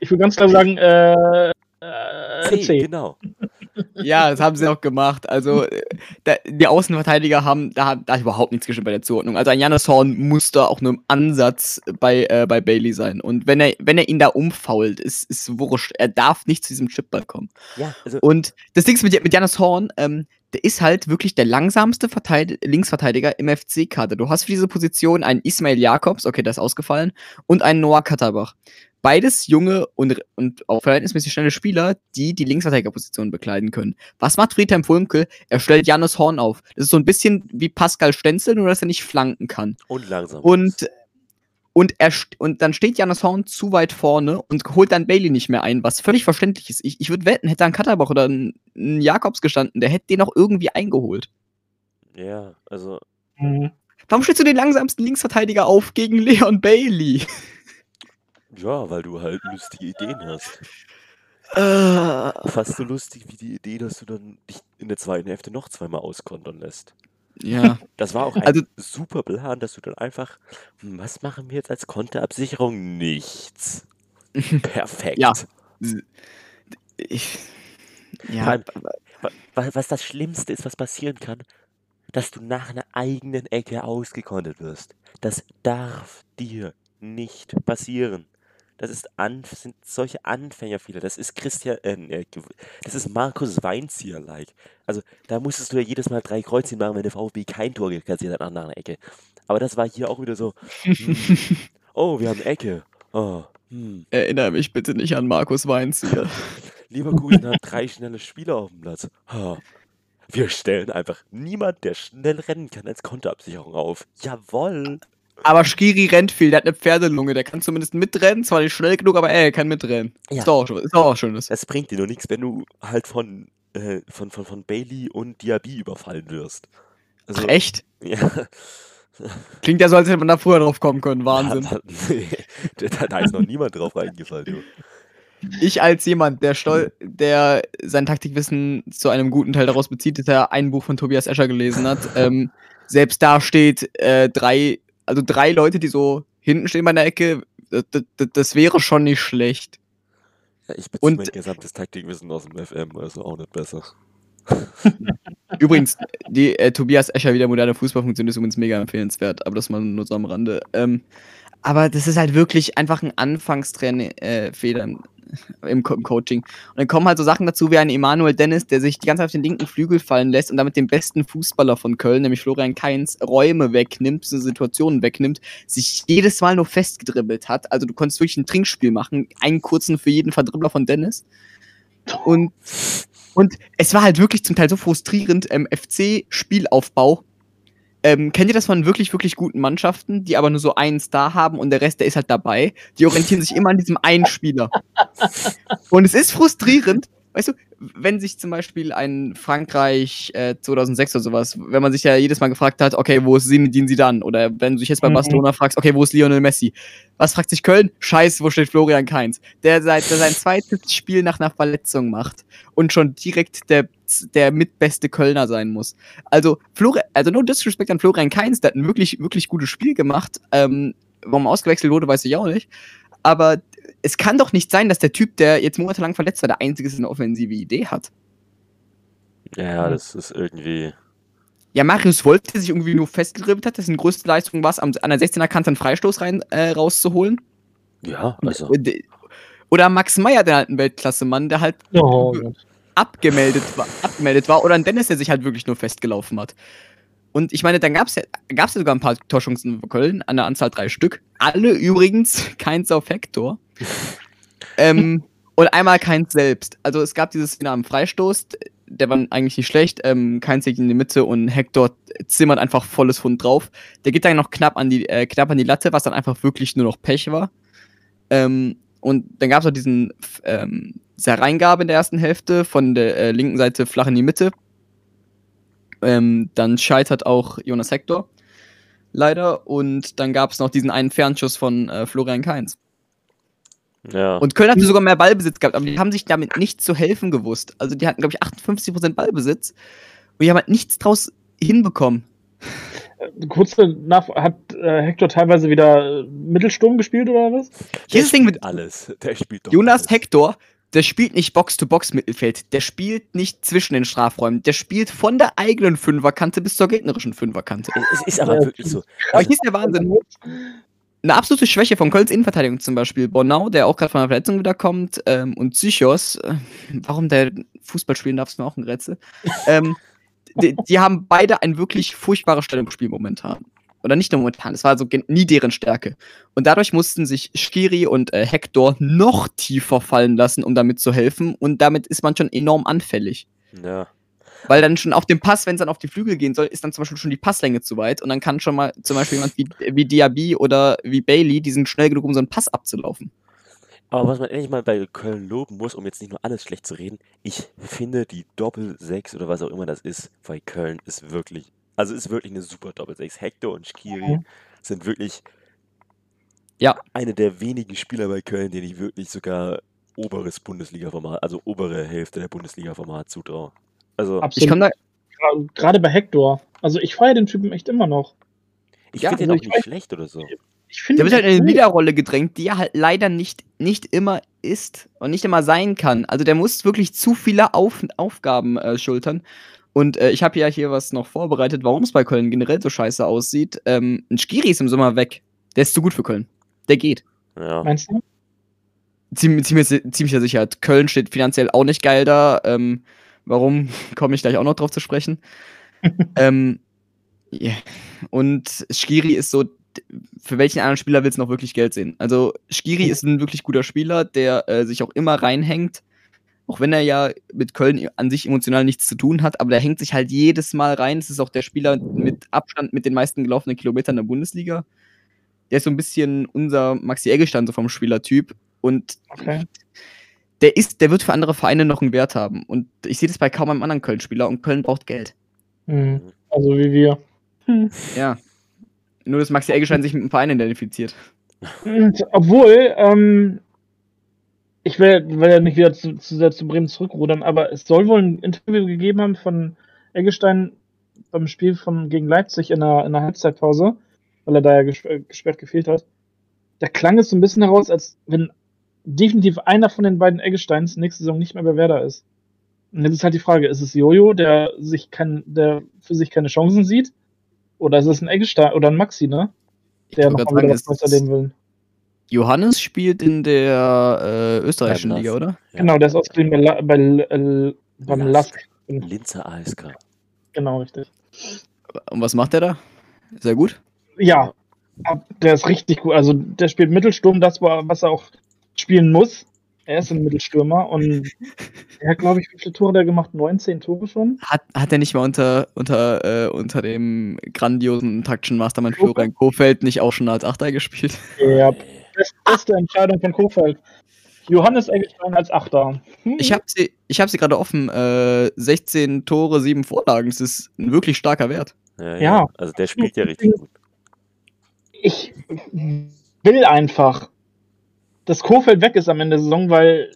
Ich würde ganz klar sagen, äh, äh, C, C. genau. Ja, das haben sie auch gemacht. Also, äh, da, die Außenverteidiger haben da, da hat überhaupt nichts gestimmt bei der Zuordnung. Also, ein Janus Horn muss da auch nur im Ansatz bei, äh, bei Bailey sein. Und wenn er, wenn er ihn da umfault, ist, ist wurscht. Er darf nicht zu diesem Chipball kommen. Ja, also, Und das Ding ist mit, mit Janus Horn, ähm, der ist halt wirklich der langsamste Verteid Linksverteidiger im FC-Kader. Du hast für diese Position einen Ismail Jakobs, okay, der ist ausgefallen, und einen Noah Katterbach. Beides junge und, und auch verhältnismäßig schnelle Spieler, die die Linksverteidigerposition bekleiden können. Was macht Friedhelm Fulmke? Er stellt Janus Horn auf. Das ist so ein bisschen wie Pascal Stenzel, nur dass er nicht flanken kann. und langsam. Und Und, er, und dann steht Janis Horn zu weit vorne und holt dann Bailey nicht mehr ein, was völlig verständlich ist. Ich, ich würde wetten, hätte da ein Katterbach oder ein, ein Jakobs gestanden, der hätte den auch irgendwie eingeholt. Ja, also Mhm. Warum stellst du den langsamsten Linksverteidiger auf gegen Leon Bailey? Ja, weil du halt lustige Ideen hast. Äh, Fast so lustig wie die Idee, dass du dann dich in der zweiten Hälfte noch zweimal auskontern lässt. ja. Das war auch ein Also- super Plan, dass du dann einfach, hm, was machen wir jetzt als Konterabsicherung? Nichts. Perfekt. Ja. Ich, ja. allem, wa- wa- was das Schlimmste ist, was passieren kann, dass du nach einer eigenen Ecke ausgekontert wirst. Das darf dir nicht passieren. Das ist an, sind solche Anfängerfehler. Das ist Christian, äh, gew- das ist Markus Weinzierr-like. Also da musstest du ja jedes Mal drei Kreuzchen machen, wenn der VfB kein Tor kassiert hat nach einer Ecke. Aber das war hier auch wieder so, hm, oh, wir haben Ecke. Oh, hm. Erinnere mich bitte nicht an Markus Weinzierr. Leverkusen hat drei schnelle Spieler auf dem Platz. Ha. Wir stellen einfach niemand, der schnell rennen kann, als Konterabsicherung auf. Jawoll. Aber Skiri rennt viel, der hat eine Pferdelunge, der kann zumindest mitrennen, zwar nicht schnell genug, aber ey, er kann mitrennen. Ja. Ist doch auch, ist doch auch schönes. Das bringt dir nur nichts, wenn du halt von, äh, von, von, von Bailey und Diaby überfallen wirst. Also, Ach, echt? Ja. Klingt ja so, als hätte man da früher drauf kommen können. Wahnsinn. Ja, da, da, da ist noch niemand drauf reingefallen. Du. Ich als jemand, der stol der sein Taktikwissen zu einem guten Teil daraus bezieht, dass er ein Buch von Tobias Escher gelesen hat, ähm, selbst da steht äh, drei, also drei Leute, die so hinten stehen bei der Ecke, das, wäre schon nicht schlecht. Ja, ich beziehe Und- mein gesamtes Taktikwissen aus dem FM, also auch nicht besser. Übrigens, die äh, Tobias Escher wieder moderne Fußballfunktion ist übrigens mega empfehlenswert, aber das mal nur so am Rande. Ähm, aber das ist halt wirklich einfach ein Anfangstraining äh, im, Co im Coaching. Und dann kommen halt so Sachen dazu wie ein Emanuel Dennis, der sich die ganze Zeit auf den linken Flügel fallen lässt und damit den besten Fußballer von Köln, nämlich Florian Kainz, Räume wegnimmt, Situationen wegnimmt, sich jedes Mal nur festgedribbelt hat. Also du konntest wirklich ein Trinkspiel machen, einen kurzen für jeden Verdribbler von Dennis. Und und es war halt wirklich zum Teil so frustrierend, ähm, FC-Spielaufbau. Ähm, kennt ihr das von wirklich, wirklich guten Mannschaften, die aber nur so einen Star haben und der Rest, der ist halt dabei? Die orientieren sich immer an diesem einen Spieler. Und es ist frustrierend, weißt du, wenn sich zum Beispiel ein Frankreich äh, 2006 oder sowas, wenn man sich ja jedes Mal gefragt hat, okay, wo ist Zinedine Zidane? Oder wenn du dich jetzt bei Mhm. Barcelona fragst, okay, wo ist Lionel Messi? Was fragt sich Köln? Scheiße, wo steht Florian Kainz? Der, seit, der sein zweites Spiel nach einer Verletzung macht und schon direkt der, der mitbeste Kölner sein muss. Also, Flori also no disrespect an Florian Kainz, der hat ein wirklich, wirklich gutes Spiel gemacht. Ähm, warum ausgewechselt wurde, weiß ich auch nicht. Aber es kann doch nicht sein, dass der Typ, der jetzt monatelang verletzt war, der einzige ist, der eine offensive Idee hat. Ja, ja, das ist irgendwie. Ja, Marius Wolf, der sich irgendwie nur festgedribbelt hat, dessen größte Leistung war es, am- an der 16er Kante einen Freistoß rein, äh, rauszuholen. Ja, also. Äh, Oder Max Meyer, der halt ein Weltklasse-Mann, der halt Oh. Abgemeldet war, abgemeldet war. Oder ein Dennis, der sich halt wirklich nur festgelaufen hat. Und ich meine, dann gab es ja, ja sogar ein paar Torchancen für Köln, an der Anzahl drei Stück. Alle übrigens keins auf Hector. ähm, und einmal keins selbst. Also es gab diese Szene am Freistoß, der war eigentlich nicht schlecht. Ähm, keins liegt in die Mitte und Hector zimmert einfach volles Fund drauf. Der geht dann noch knapp an die, äh, knapp an die Latte, was dann einfach wirklich nur noch Pech war. Ähm, und dann gab es auch diesen ähm, diese Reingabe in der ersten Hälfte von der äh, linken Seite flach in die Mitte. Ähm, dann scheitert auch Jonas Hector. Leider. Und dann gab es noch diesen einen Fernschuss von äh, Florian Kainz. Ja. Und Köln hatte sogar mehr Ballbesitz gehabt, aber die haben sich damit nicht zu helfen gewusst. Also die hatten, glaube ich, 58% Ballbesitz. Und die haben halt nichts draus hinbekommen. Kurze Nach hat äh, Hector teilweise wieder äh, Mittelsturm gespielt oder was? der Dieses Ding spielt mit alles. Der spielt doch Jonas alles. Hector, der spielt nicht Box-to-Box-Mittelfeld. Der spielt nicht zwischen den Strafräumen. Der spielt von der eigenen Fünferkante bis zur gegnerischen Fünferkante. Es ist aber wirklich so. Aber hier ist der Wahnsinn. Eine absolute Schwäche von Kölns Innenverteidigung zum Beispiel. Bornau, der auch gerade von einer Verletzung wiederkommt, ähm, und Psychos, äh, warum der Fußball spielen darf, ist mir auch ein Rätsel. ähm, die, die haben beide ein wirklich furchtbares Stellungsspiel momentan. Oder nicht nur momentan, es war so nie deren Stärke. Und dadurch mussten sich Skiri und äh, Hector noch tiefer fallen lassen, um damit zu helfen. Und damit ist man schon enorm anfällig. Ja. Weil dann schon auf dem Pass, wenn es dann auf die Flügel gehen soll, ist dann zum Beispiel schon die Passlänge zu weit und dann kann schon mal zum Beispiel jemand wie, wie Diaby oder wie Bailey, die sind schnell genug, um so einen Pass abzulaufen. Aber was man endlich mal bei Köln loben muss, um jetzt nicht nur alles schlecht zu reden, ich finde die Doppel-6 oder was auch immer das ist bei Köln ist wirklich, also ist wirklich eine super Doppel-6. Hector und Skiri Mhm. sind wirklich Ja. eine der wenigen Spieler bei Köln, denen ich wirklich sogar oberes Bundesliga-Format, also obere Hälfte der Bundesliga-Format zutraue. Also Ich Absolut. komme da, Gra- Gerade bei Hector. Also ich feiere den Typen echt immer noch. ich ja, finde den also auch ich nicht weiß- schlecht oder so. Ich finde der wird halt in eine ihn Leaderrolle gedrängt, die er halt leider nicht, nicht immer ist und nicht immer sein kann. Also der muss wirklich zu viele Auf Aufgaben äh, schultern. Und äh, ich habe ja hier was noch vorbereitet, warum es bei Köln generell so scheiße aussieht. Ähm, ein Skiri ist im Sommer weg. Der ist zu gut für Köln. Der geht. Ja. Meinst du? Ziemlich, ziemlich, ziemlicher Sicherheit. Köln steht finanziell auch nicht geil da. Ähm, warum, komme ich gleich auch noch drauf zu sprechen. ähm, ja. Und Skiri ist so, für welchen anderen Spieler willst du noch wirklich Geld sehen? Also, Skiri ist ein wirklich guter Spieler, der äh, sich auch immer reinhängt. Auch wenn er ja mit Köln an sich emotional nichts zu tun hat, aber der hängt sich halt jedes Mal rein. Es ist auch der Spieler mit Abstand mit den meisten gelaufenen Kilometern der Bundesliga. Der ist so ein bisschen unser Maxi Eggestein so vom Spielertyp. Und Okay. der ist, der wird für andere Vereine noch einen Wert haben. Und ich sehe das bei kaum einem anderen Köln-Spieler und Köln braucht Geld. Hm. Also wie wir. Hm. Ja. Nur, dass Maxi Eggestein sich mit dem Verein identifiziert. Und obwohl, ähm, ich will, will ja nicht wieder zu, zu sehr zu Bremen zurückrudern, aber es soll wohl ein Interview gegeben haben von Eggestein beim Spiel von, gegen Leipzig in der, in der Halbzeitpause, weil er da ja ges äh, gesperrt gefehlt hat. Da klang es so ein bisschen heraus, als wenn definitiv einer von den beiden Eggesteins nächste Saison nicht mehr bei Werder ist. Und jetzt ist halt die Frage, ist es Jojo, der sich kein, der für sich keine Chancen sieht? Oder ist es ein Eggestein oder ein Maxi, ne? Der noch mal wieder sagen, Neues erleben will. Johannes spielt in der äh, österreichischen Liga, oder? Ja. Genau, der ist ausgeliehen bei, La bei äh, beim Lask. Lask. Linzer ASK. Genau, richtig. Und was macht der da? Ist er gut? Ja, der ist richtig gut. Also der spielt Mittelsturm, das war, was er auch spielen muss. Er ist ein Mittelstürmer und er hat, glaube ich, wie viele Tore der gemacht? 19 Tore schon? Hat, hat er nicht mal unter, unter, äh, unter dem grandiosen taktischen Mastermind Florian Kofeld nicht auch schon als Achter gespielt? Ja, Beste Entscheidung von Kofeld. Johannes Eggestein als Achter. Hm. Ich habe sie, ich hab sie gerade offen. Äh, 16 Tore, 7 Vorlagen. Das ist ein wirklich starker Wert. Ja, Ja. ja. Also der spielt ja richtig gut. ich will einfach, dass Kofeld weg ist am Ende der Saison, weil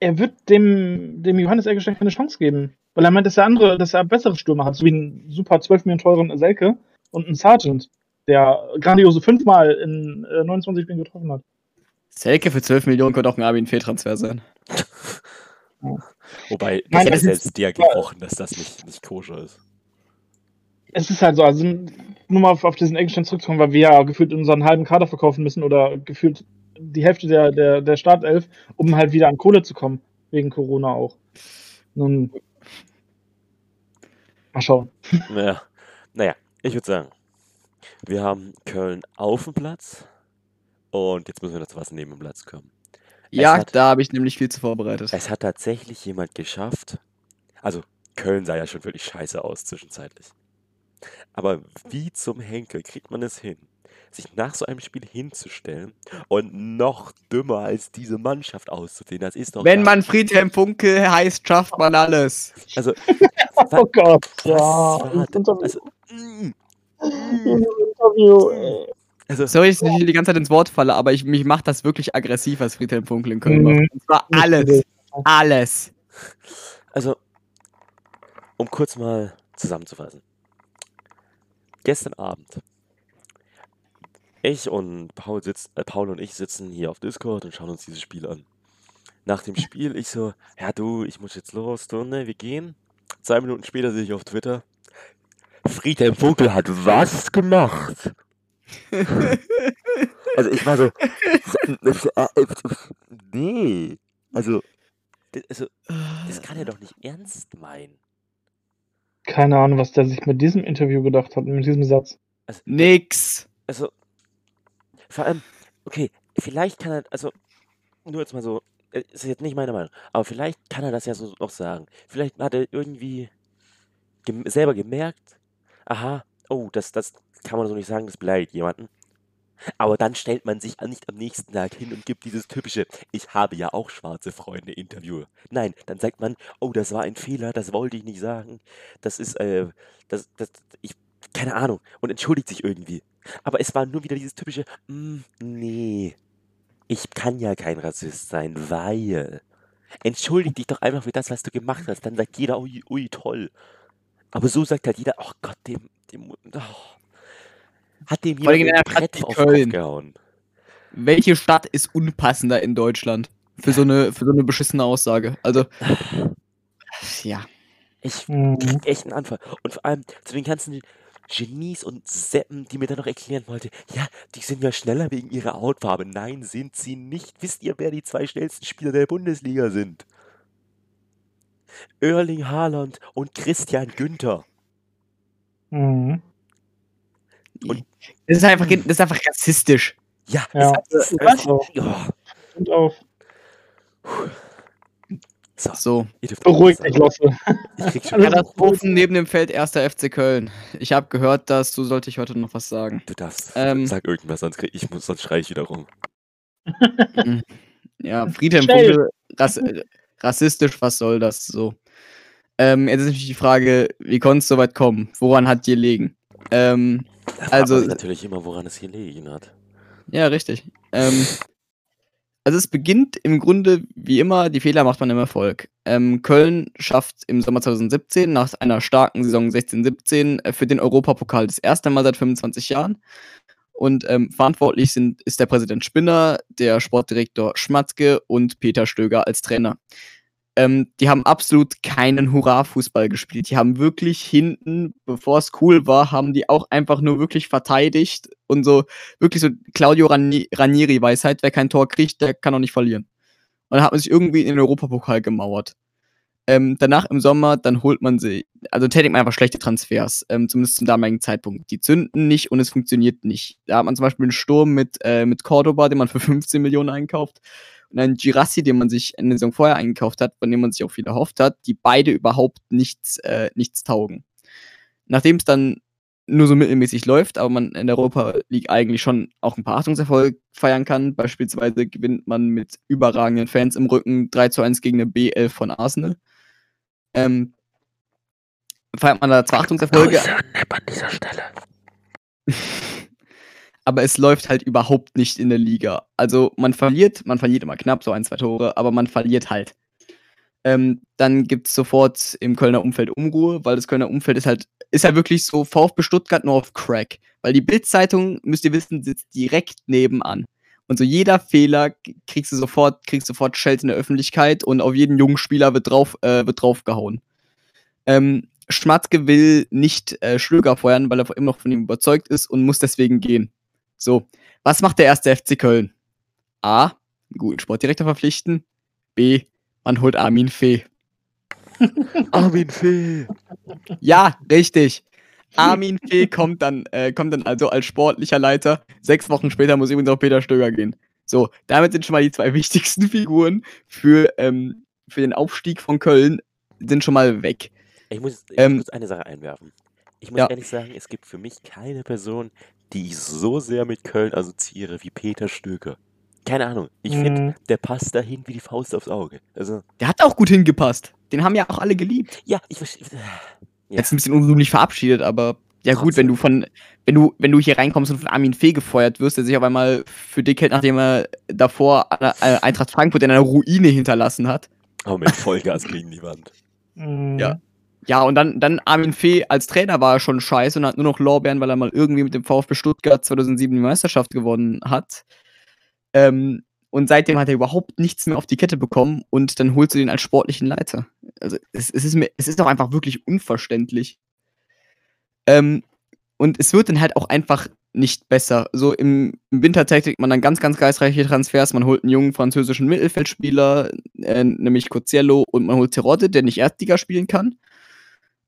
er wird dem, dem Johannes Eggestein keine Chance geben. Weil er meint, dass er andere, dass er bessere Stürmer hat, so wie einen super 12 Millionen teuren Selke und einen Sergeant, der grandiose fünfmal in äh, 29 Spielen getroffen hat. Selke für 12 Millionen könnte auch ein Armin Fehltransfer sein. Wobei, das Nein, hat das selbst der gebrochen, dass das nicht, nicht koscher ist. Es ist halt so, also nur mal auf, auf diesen Eggestein zurückzukommen, weil wir ja gefühlt unseren halben Kader verkaufen müssen oder gefühlt die Hälfte der, der, der Startelf, um halt wieder an Kohle zu kommen, wegen Corona auch. Nun, mal schauen. Naja, naja ich würde sagen, wir haben Köln auf dem Platz und jetzt müssen wir noch zu was neben dem Platz kommen. Ja, hat- da habe ich nämlich viel zu vorbereitet. Es hat tatsächlich jemand geschafft. Also, Köln sah ja schon wirklich scheiße aus zwischenzeitlich. Aber wie zum Henkel kriegt man es hin, sich nach so einem Spiel hinzustellen und noch dümmer als diese Mannschaft auszusehen? Das ist doch. Wenn man Friedhelm Funkel heißt, schafft man alles. Also, Oh Gott, was ja. war das denn- Interview, also, mm, Interview, ey. also, Sorry, dass ich hier die ganze Zeit ins Wort falle, aber ich, mich macht das wirklich aggressiv, was Friedhelm Funkel in Köln Mhm. macht. Und zwar alles. Alles. also, um kurz mal zusammenzufassen. Gestern Abend. Ich und Paul, sitz, äh, Paul und ich sitzen hier auf Discord und schauen uns dieses Spiel an. Nach dem Spiel, ich so, ja du, ich muss jetzt los, du, ne, wir gehen. Zwei Minuten später sehe ich auf Twitter, Friedhelm Funkel hat was gemacht? also ich war so, nee, also, das- also, das kann er doch nicht ernst meinen. Keine Ahnung, was der sich mit diesem Interview gedacht hat, mit diesem Satz. Also, Nix. also, vor allem, okay, vielleicht kann er, also, nur jetzt mal so, äh, ist jetzt nicht meine Meinung, aber vielleicht kann er das ja so noch sagen. Vielleicht hat er irgendwie gem selber gemerkt, aha, oh, das, das kann man so nicht sagen, das beleidigt jemanden. Aber dann stellt man sich nicht am nächsten Tag hin und gibt dieses typische Ich habe ja auch schwarze Freunde Interview. Nein, dann sagt man, oh, das war ein Fehler, das wollte ich nicht sagen. Das ist, äh, das, das, ich, keine Ahnung. Und entschuldigt sich irgendwie. Aber es war nur wieder dieses typische, mm, nee, ich kann ja kein Rassist sein, weil. Entschuldig dich doch einfach für das, was du gemacht hast. Dann sagt jeder, ui, ui, toll. Aber so sagt halt jeder, oh Gott, dem, dem, oh. hat dem jemand Brett auf Köln. gehauen. Welche Stadt ist unpassender in Deutschland für so eine, für so eine beschissene Aussage? Also, ja. Ich Mhm. krieg echt einen Anfall. Und vor allem zu den ganzen Genies und Seppen, die mir dann noch erklären wollte, ja, die sind ja schneller wegen ihrer Hautfarbe. Nein, sind sie nicht. Wisst ihr, wer die zwei schnellsten Spieler der Bundesliga sind? Erling Haaland und Christian Günther. Mhm. Und- Das ist einfach, das ist einfach rassistisch. Ja, Ja. ist Was? So. Ja, Und auf. so, So. ihr dürft Beruhig auch dich. Losse. Ich krieg schon Katastrophen neben dem Feld erster FC Köln. Ich habe gehört, dass du sollte ich heute noch was sagen. Du darfst, Ähm. sag irgendwas, sonst, krieg ich, muss- sonst schrei ich wieder rum. Ja, Friedhelm. Funkel, rass, rassistisch, was soll das so? Ähm, jetzt ist natürlich die Frage, wie konnte es so weit kommen? Woran hat dir liegen? Ähm, Also- natürlich immer, woran es hier liegen hat. ja, richtig. Ähm, also es beginnt im Grunde wie immer, die Fehler macht man im Erfolg. Ähm, Köln schafft im Sommer 2017 nach einer starken Saison 16-17 äh, für den Europapokal das erste Mal seit 25 Jahren. Und ähm, verantwortlich sind, ist der Präsident Spinner, der Sportdirektor Schmatzke und Peter Stöger als Trainer. Ähm, die haben absolut keinen Hurra-Fußball gespielt. Die haben wirklich hinten, bevor es cool war, haben die auch einfach nur wirklich verteidigt und so wirklich so Claudio Rani Ranieri-Weisheit, wer kein Tor kriegt, der kann auch nicht verlieren. Und dann hat man sich irgendwie in den Europapokal gemauert. Ähm, danach im Sommer, dann holt man sie, also tätigt man einfach schlechte Transfers, ähm, zumindest zum damaligen Zeitpunkt. Die zünden nicht und es funktioniert nicht. Da hat man zum Beispiel einen Sturm mit, äh, mit Cordoba, den man für 15 Millionen einkauft, und einen Girassi, den man sich in der Saison vorher eingekauft hat, von dem man sich auch viel erhofft hat, die beide überhaupt nichts, äh, nichts taugen. Nachdem es dann nur so mittelmäßig läuft, aber man in der Europa League eigentlich schon auch ein paar Achtungserfolge feiern kann. Beispielsweise gewinnt man mit überragenden Fans im Rücken 3 zu 1 gegen eine B11 von Arsenal. Ähm, feiert man da zwar Achtungserfolge, an dieser Stelle. aber es läuft halt überhaupt nicht in der Liga. Also man verliert, man verliert immer knapp, so ein, zwei Tore, aber man verliert halt. Ähm, dann gibt es sofort im Kölner Umfeld Unruhe, weil das Kölner Umfeld ist halt, ist halt wirklich so VfB Stuttgart nur auf Crack. Weil die Bild-Zeitung, müsst ihr wissen, sitzt direkt nebenan. Und so jeder Fehler kriegst du sofort, kriegst sofort Schelte in der Öffentlichkeit und auf jeden jungen Spieler wird drauf, äh, wird draufgehauen. Ähm, Schmatzke will nicht äh, Schlöger feuern, weil er immer noch von ihm überzeugt ist und muss deswegen gehen. So, was macht der erste FC Köln? A. Einen guten Sportdirektor verpflichten. B. Man holt Armin Fee. Armin Fee. Ja, richtig. Armin Fee kommt dann, äh, kommt dann also als sportlicher Leiter. Sechs Wochen später muss übrigens auch Peter Stöger gehen. So, damit sind schon mal die zwei wichtigsten Figuren für, ähm, für den Aufstieg von Köln sind schon mal weg. Ich muss, ich Ähm, muss eine Sache einwerfen. Ich muss ja. ehrlich sagen, es gibt für mich keine Person, die ich so sehr mit Köln assoziiere wie Peter Stöger. Keine Ahnung. Ich finde, Mhm. der passt dahin wie die Faust aufs Auge. Also, Der hat auch gut hingepasst. Den haben ja auch alle geliebt. ja, ich verstehe. Ja. Jetzt ein bisschen unrühmlich verabschiedet, aber ja gut, wenn du von, wenn du, wenn du hier reinkommst und von Armin Fee gefeuert wirst, der sich auf einmal für dick hält, nachdem er davor Eintracht Frankfurt in einer Ruine hinterlassen hat. Oh, mit Vollgas gegen die Wand. Mhm. Ja. Ja, und dann, dann Armin Fee als Trainer war er schon scheiße und hat nur noch Lorbeeren, weil er mal irgendwie mit dem VfB Stuttgart 2007 die Meisterschaft gewonnen hat. Ähm, und seitdem hat er überhaupt nichts mehr auf die Kette bekommen und dann holst du den als sportlichen Leiter. Also es, es, ist, mir, es ist doch einfach wirklich unverständlich. Ähm, und es wird dann halt auch einfach nicht besser. So im, im Winter tätigt man dann ganz, ganz geistreiche Transfers. Man holt einen jungen französischen Mittelfeldspieler, äh, nämlich Coziello, und man holt Terodde, der nicht Erstliga spielen kann.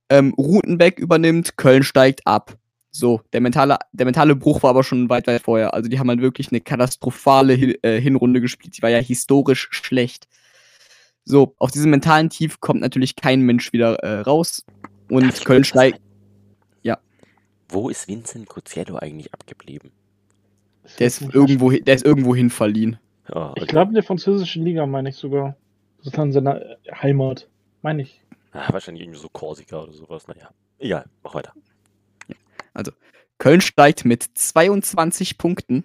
Ähm, Rutenbeck übernimmt, Köln steigt ab. So, der mentale, der mentale Bruch war aber schon weit, weit vorher. Also die haben halt wirklich eine katastrophale äh, Hinrunde gespielt. Die war ja historisch schlecht. So, auf diesem mentalen Tief kommt natürlich kein Mensch wieder äh, raus. Und Darf Köln steigt. Ja. Wo ist Vincent Cruzello eigentlich abgeblieben? Der ist, irgendwo, hin- der ist irgendwo hin verliehen. Oh, Ich okay. glaube, in der französischen Liga meine ich sogar. Das ist dann seine Heimat. Meine ich. Ah, wahrscheinlich irgendwie so Korsika oder sowas. Naja, egal, mach weiter. Köln steigt mit 22 Punkten.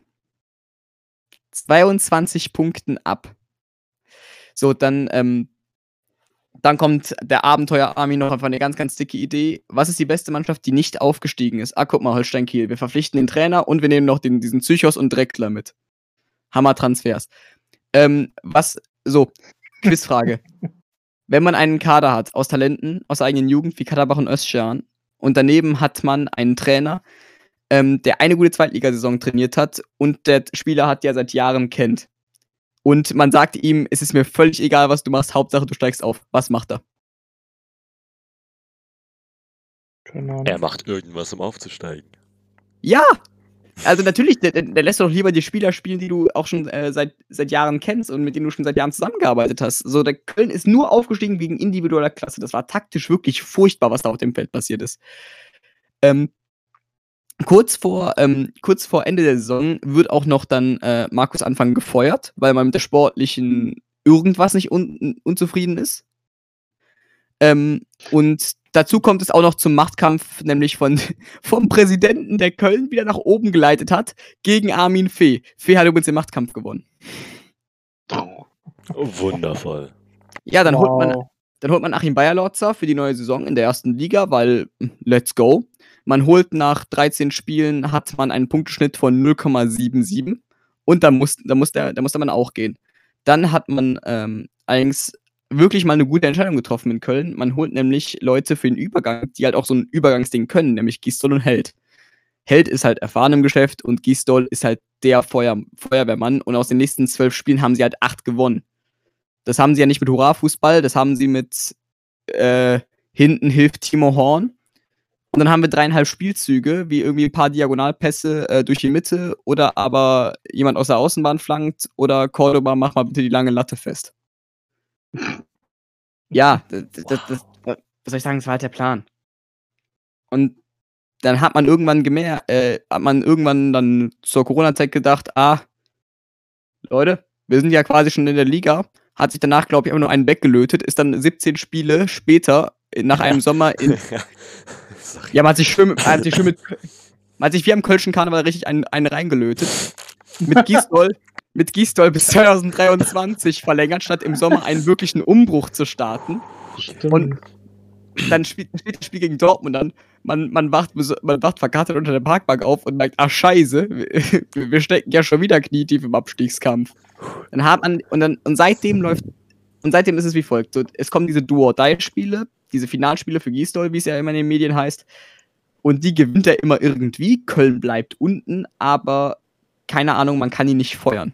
22 Punkten ab. So, dann, ähm, dann kommt der Abenteuer-Army noch auf eine ganz, ganz dicke Idee. Was ist die beste Mannschaft, die nicht aufgestiegen ist? Ah, guck mal, Holstein Kiel. Wir verpflichten den Trainer und wir nehmen noch den, diesen Psychos und Dreckler mit. Hammer-Transfers. Ähm, was, so, Quizfrage. Wenn man einen Kader hat aus Talenten, aus der eigenen Jugend, wie Kaderbach und Özcan, und daneben hat man einen Trainer, ähm, der eine gute Zweitligasaison trainiert hat und der Spieler hat, der er seit Jahren kennt. Und man sagt ihm, es ist mir völlig egal, was du machst, Hauptsache du steigst auf. Was macht er? Keine Ahnung. Er macht irgendwas, um aufzusteigen. Ja! Also natürlich, der, der lässt doch lieber die Spieler spielen, die du auch schon äh, seit, seit Jahren kennst und mit denen du schon seit Jahren zusammengearbeitet hast. So, der Köln ist nur aufgestiegen wegen individueller Klasse. Das war taktisch wirklich furchtbar, was da auf dem Feld passiert ist. Ähm, kurz, vor, ähm, kurz vor Ende der Saison wird auch noch dann äh, Markus Anfang gefeuert, weil man mit der sportlichen irgendwas nicht un unzufrieden ist. Ähm, und dazu kommt es auch noch zum Machtkampf, nämlich von, vom Präsidenten, der Köln wieder nach oben geleitet hat, gegen Armin Fee. Fee hat übrigens den Machtkampf gewonnen. Wundervoll. Ja, dann, holt man, Wow. dann holt man Achim Bayerlotzer für die neue Saison in der ersten Liga, weil let's go. Man holt nach 13 Spielen, hat man einen Punkteschnitt von 0,77 und dann muss, dann muss, der, dann muss der Mann auch gehen. Dann hat man ähm, allerdings wirklich mal eine gute Entscheidung getroffen in Köln. Man holt nämlich Leute für den Übergang, die halt auch so ein Übergangsding können, nämlich Gistol und Held. Held ist halt erfahren im Geschäft und Gistol ist halt der Feuer, Feuerwehrmann und aus den nächsten zwölf Spielen haben sie halt acht gewonnen. Das haben sie ja nicht mit Hurra-Fußball, das haben sie mit äh, hinten hilft Timo Horn. Und dann haben wir dreieinhalb Spielzüge, wie irgendwie ein paar Diagonalpässe äh, durch die Mitte oder aber jemand aus der Außenbahn flankt oder Cordoba, mach mal bitte die lange Latte fest. Ja, das, das, das, was soll ich sagen, das war halt der Plan. Und dann hat man irgendwann gemerkt, äh, hat man irgendwann dann zur Corona-Zeit gedacht, ah, Leute, wir sind ja quasi schon in der Liga, hat sich danach, glaube ich, einfach nur einen weggelötet, ist dann 17 Spiele später äh, nach einem Sommer in. Ja, man hat sich schön, mit- man hat sich schön mit. Man hat sich wie am Kölschen Karneval richtig einen, einen reingelötet. Mit Gisdol, mit Gisdol bis 2023 verlängert, statt im Sommer einen wirklichen Umbruch zu starten. Stimmt. Und- Dann spielt, spielt das Spiel gegen Dortmund an. Man, man, wacht, man wacht verkatert unter der Parkbank auf und merkt, ach scheiße, wir, wir stecken ja schon wieder knietief im Abstiegskampf. Dann hat man, und, dann, und seitdem läuft, und seitdem ist es wie folgt. So, es kommen diese Duo-Die-Spiele, diese Finalspiele für Gisdol, wie es ja immer in den Medien heißt. Und die gewinnt er immer irgendwie. Köln bleibt unten, aber keine Ahnung, man kann ihn nicht feuern.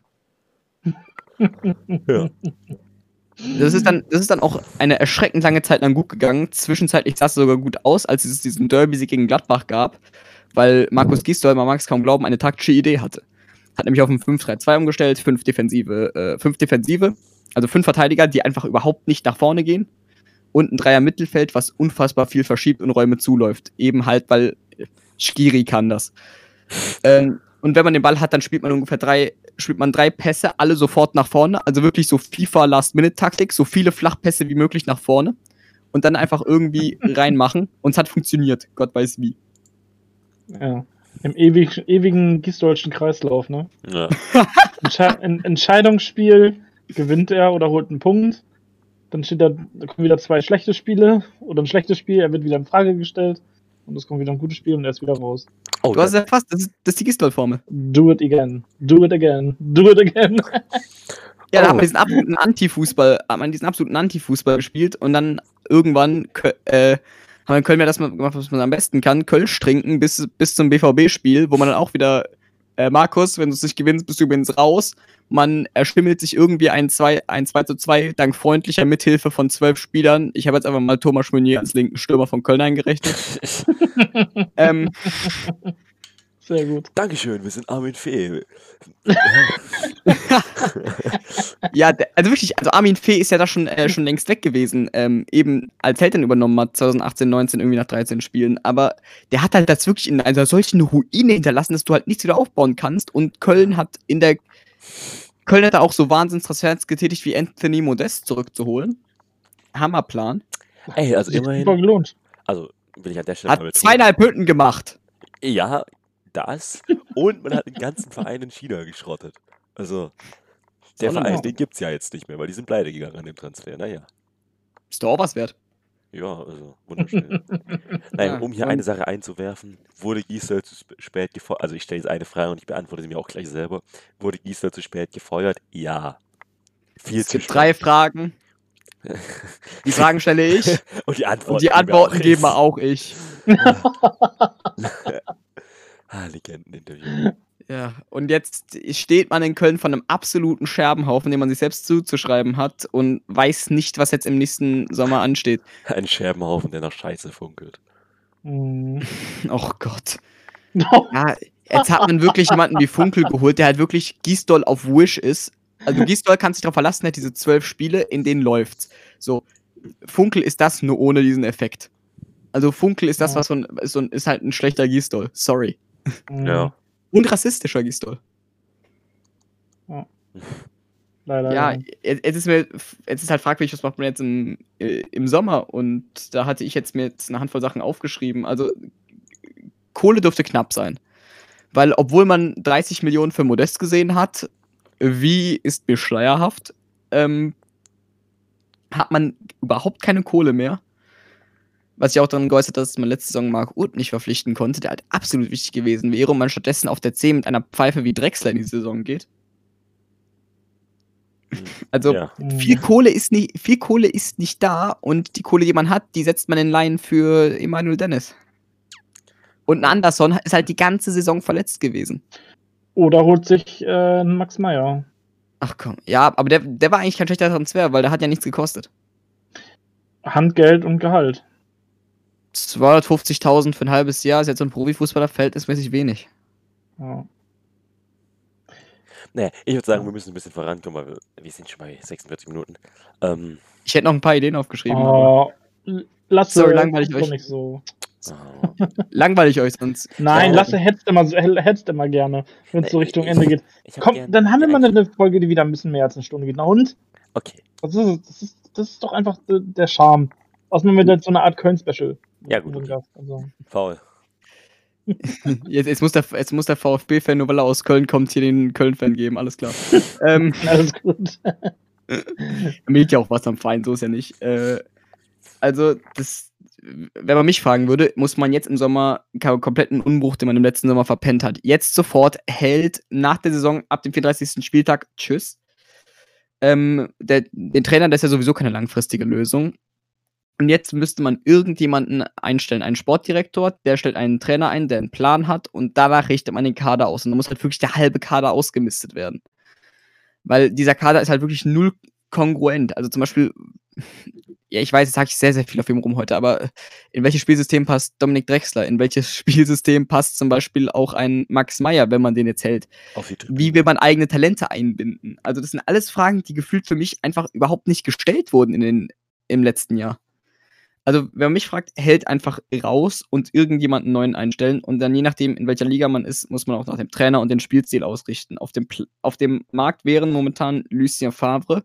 Ja. Das ist, dann, das ist dann auch eine erschreckend lange Zeit lang gut gegangen. Zwischenzeitlich sah es sogar gut aus, als es diesen Derby-Sieg gegen Gladbach gab, weil Markus Gisdol, man mag es kaum glauben, eine taktische Idee hatte. Hat nämlich auf ein 5-3-2 umgestellt, fünf Defensive, äh, fünf Defensive, also fünf Verteidiger, die einfach überhaupt nicht nach vorne gehen. Und ein Dreier Mittelfeld, was unfassbar viel verschiebt und Räume zuläuft. Eben halt, weil Skiri kann das. Ähm, und wenn man den Ball hat, dann spielt man ungefähr drei, spielt man drei Pässe, alle sofort nach vorne. Also wirklich so FIFA Last-Minute-Taktik, so viele Flachpässe wie möglich nach vorne. Und dann einfach irgendwie reinmachen. Und es hat funktioniert. Gott weiß wie. Ja. Im ewig, ewigen Gießdeutschen Kreislauf, ne? Ja. Entsche ein Entscheidungsspiel gewinnt er oder holt einen Punkt. Dann steht da, da kommen wieder zwei schlechte Spiele oder ein schlechtes Spiel, er wird wieder in Frage gestellt und es kommt wieder ein gutes Spiel und er ist wieder raus. Oh, Du hast es ja fast, das ist, das ist die Gistol-Formel. Do it again. Do it again. Do it again. Ja, da Oh. hat man diesen absoluten Anti-Fußball, hat man diesen absoluten Anti-Fußball gespielt und dann irgendwann äh, haben wir in Köln ja das mal gemacht, was man am besten kann, Kölsch trinken bis, bis zum BVB-Spiel, wo man dann auch wieder, äh, Markus, wenn du es nicht gewinnst, bist du übrigens raus. Man erschimmelt sich irgendwie ein 2, ein 2 zu 2 dank freundlicher Mithilfe von zwölf Spielern. Ich habe jetzt einfach mal Thomas Meunier als linken Stürmer von Köln eingerechnet. ähm, Sehr gut. Dankeschön, wir sind Armin Fee. Ja, also wirklich, also Armin Fee ist ja da schon, äh, schon längst weg gewesen, ähm, eben als Held dann übernommen hat, 2018, 19, irgendwie nach 13 Spielen. Aber der hat halt das wirklich in einer solchen Ruine hinterlassen, dass du halt nichts wieder aufbauen kannst. Und Köln hat in der. Köln hat da auch so Wahnsinnstransfers getätigt, wie Anthony Modest zurückzuholen. Hammerplan. Ey, also Sich immerhin, also will ich an der Stelle Hat mal zweieinhalb Hütten gemacht. Ja, das. Und man hat den ganzen Verein in China geschrottet. Also, der er Verein, den gibt's ja jetzt nicht mehr, weil die sind pleite gegangen an dem Transfer. Naja. Ist doch auch was wert. Ja, also wunderschön. Nein, Ja, um hier eine Sache einzuwerfen, wurde Gisdol zu sp- spät gefeuert, also ich stelle jetzt eine Frage und ich beantworte sie mir auch gleich selber. Wurde Gisdol zu spät gefeuert? Ja. Viel Es zu gibt spät. drei Fragen. Die Fragen stelle ich. Und die Antworten, Und die gebe Antworten auch geben ich. auch ich. Ah, Legendeninterview. Ja, und jetzt steht man in Köln von einem absoluten Scherbenhaufen, den man sich selbst zuzuschreiben hat und weiß nicht, was jetzt im nächsten Sommer ansteht. Ein Scherbenhaufen, der nach Scheiße funkelt. Mhm. Oh Gott. Ja, jetzt hat man wirklich jemanden wie Funkel geholt, der halt wirklich Gisdol auf Wish ist. Also Gisdol kann sich darauf verlassen, er hat diese zwölf Spiele, in denen läuft's. So, Funkel ist das nur ohne diesen Effekt. Also Funkel ist das, was so ein, ist, so ein, ist halt ein schlechter Gisdol. Sorry. Mhm. Ja. Und rassistischer Gisdol. Leider. Ja, jetzt jetzt ist mir, jetzt ist halt fragwürdig, was macht man jetzt im, äh, im Sommer? Und da hatte ich jetzt mir jetzt eine Handvoll Sachen aufgeschrieben. Also Kohle dürfte knapp sein. Weil, obwohl man 30 Millionen für Modest gesehen hat, wie ist mir schleierhaft, ähm, hat man überhaupt keine Kohle mehr. Was ich auch daran geäußert hat, dass man letzte Saison Marc Uth nicht verpflichten konnte, der halt absolut wichtig gewesen wäre und man stattdessen auf der 10 mit einer Pfeife wie Drexler in die Saison geht. Also, ja. Viel Kohle ist nicht, viel Kohle ist nicht da und die Kohle, die man hat, die setzt man in Laien für Emanuel Dennis. Und ein Anderson ist halt die ganze Saison verletzt gewesen. Oder holt sich äh, ein Max Meyer. Ach komm, ja, aber der, der war eigentlich kein schlechter Transfer, weil der hat ja nichts gekostet. Handgeld und Gehalt. 250.000 für ein halbes Jahr ist jetzt so ein Profifußballer verhältnismäßig wenig. Ja. Nee, ich würde sagen, wir müssen ein bisschen vorankommen, weil wir, wir sind schon bei 46 Minuten. Ähm, Ich hätte noch ein paar Ideen aufgeschrieben, Oh, Lasse, Sorry, langweilig euch. so. oh, langweilig euch sonst. Nein, Ja. Lasse hetzt immer, so- hetzt immer gerne, wenn es so Richtung ich- Ende geht. Komm, gern dann haben wir mal eine Folge, die wieder ein bisschen mehr als eine Stunde geht. Na und? Okay, Das ist, das ist, das ist doch einfach de- der Charme. Außerdem mit jetzt so eine Art Köln-Special. Ja, gut, okay. Also, faul. Jetzt, jetzt, muss der, jetzt muss der VfB-Fan, nur weil er aus Köln kommt, hier den Köln-Fan geben, alles klar. ähm, alles gut. Miet ja auch was am Verein, so ist ja nicht. Äh, also, das, wenn man mich fragen würde, muss man jetzt im Sommer einen kompletten Umbruch, den man im letzten Sommer verpennt hat, jetzt sofort hält nach der Saison ab dem 34. Spieltag, tschüss. Ähm, der, den Trainer, das ist ja sowieso keine langfristige Lösung. Und jetzt müsste man irgendjemanden einstellen, einen Sportdirektor, der stellt einen Trainer ein, der einen Plan hat und danach richtet man den Kader aus. Und dann muss halt wirklich der halbe Kader ausgemistet werden. Weil dieser Kader ist halt wirklich null kongruent. Also zum Beispiel, ja, ich weiß, jetzt sage ich sehr, sehr viel auf ihm rum heute, aber in welches Spielsystem passt Dominik Drexler? In welches Spielsystem passt zum Beispiel auch ein Max Meyer, wenn man den jetzt hält? Wie will man eigene Talente einbinden? Also, das sind alles Fragen, die gefühlt für mich einfach überhaupt nicht gestellt wurden in den, im letzten Jahr. Also, wenn man mich fragt, hält einfach raus und irgendjemanden neuen einstellen und dann je nachdem, in welcher Liga man ist, muss man auch nach dem Trainer und dem Spielstil ausrichten. Auf dem, auf dem Markt wären momentan Lucien Favre,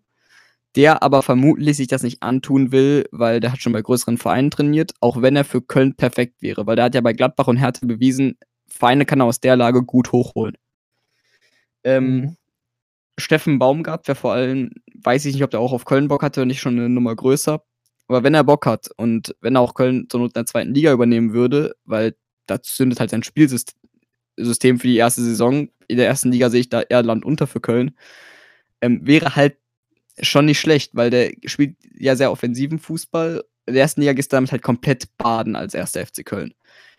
der aber vermutlich sich das nicht antun will, weil der hat schon bei größeren Vereinen trainiert, auch wenn er für Köln perfekt wäre, weil der hat ja bei Gladbach und Hertha bewiesen, Vereine kann er aus der Lage gut hochholen. Ähm, Mhm. Steffen Baumgart wäre vor allem, weiß ich nicht, ob der auch auf Köln Bock hatte, nicht schon eine Nummer größer. Aber wenn er Bock hat und wenn er auch Köln zur Not in der zweiten Liga übernehmen würde, weil da zündet halt sein Spielsystem System für die erste Saison. In der ersten Liga sehe ich da eher Land unter für Köln. Ähm, wäre halt schon nicht schlecht, weil der spielt ja sehr offensiven Fußball. In der ersten Liga gehst du damit halt komplett baden als erster FC Köln.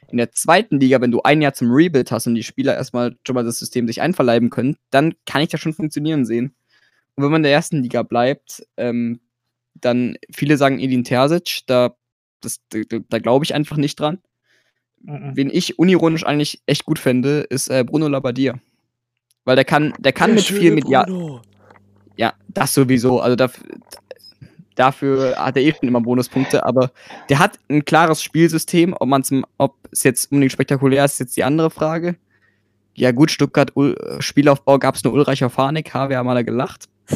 In der zweiten Liga, wenn du ein Jahr zum Rebuild hast und die Spieler erstmal schon mal das System sich einverleiben können, dann kann ich das schon funktionieren sehen. Und wenn man in der ersten Liga bleibt, ähm, dann viele sagen Edin Terzic, da, das- da, da glaube ich einfach nicht dran. Mhm. wen ich unironisch eigentlich echt gut fände, ist äh, Bruno Labbadia. Weil der kann, der kann Der mit viel mit ja, Bruno. ja, das sowieso. Also dafür, dafür hat er eh schon immer Bonuspunkte, aber der hat ein klares Spielsystem. Ob man's, ob es jetzt unbedingt spektakulär ist, ist jetzt die andere Frage. Ja, gut, Stuttgart Ul Spielaufbau gab es nur Ulreich auf Harnik, HW haben alle gelacht.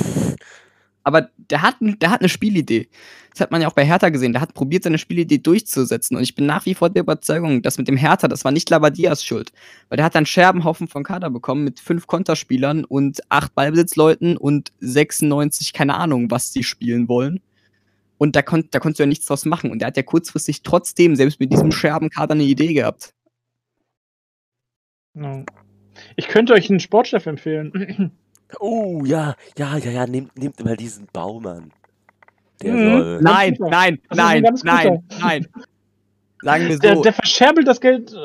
Aber der hat, der hat eine Spielidee. Das hat man ja auch bei Hertha gesehen. Der hat probiert, seine Spielidee durchzusetzen. Und ich bin nach wie vor der Überzeugung, dass mit dem Hertha, das war nicht Labadias Schuld. Weil der hat dann Scherbenhaufen von Kader bekommen mit fünf Konterspielern und acht Ballbesitzleuten und 96, keine Ahnung, was die spielen wollen. Und da, konnt, da konntest du ja nichts draus machen. Und der hat ja kurzfristig trotzdem, selbst mit diesem Scherbenkader, eine Idee gehabt. Ich könnte euch einen Sportchef empfehlen. Oh, ja, ja, ja, ja, nehmt, nehmt mal diesen Baumann. Der Mhm. soll. Nein, nein, nein, nein, nein. Sagen wir Der, so, der verscherbelt das Geld äh,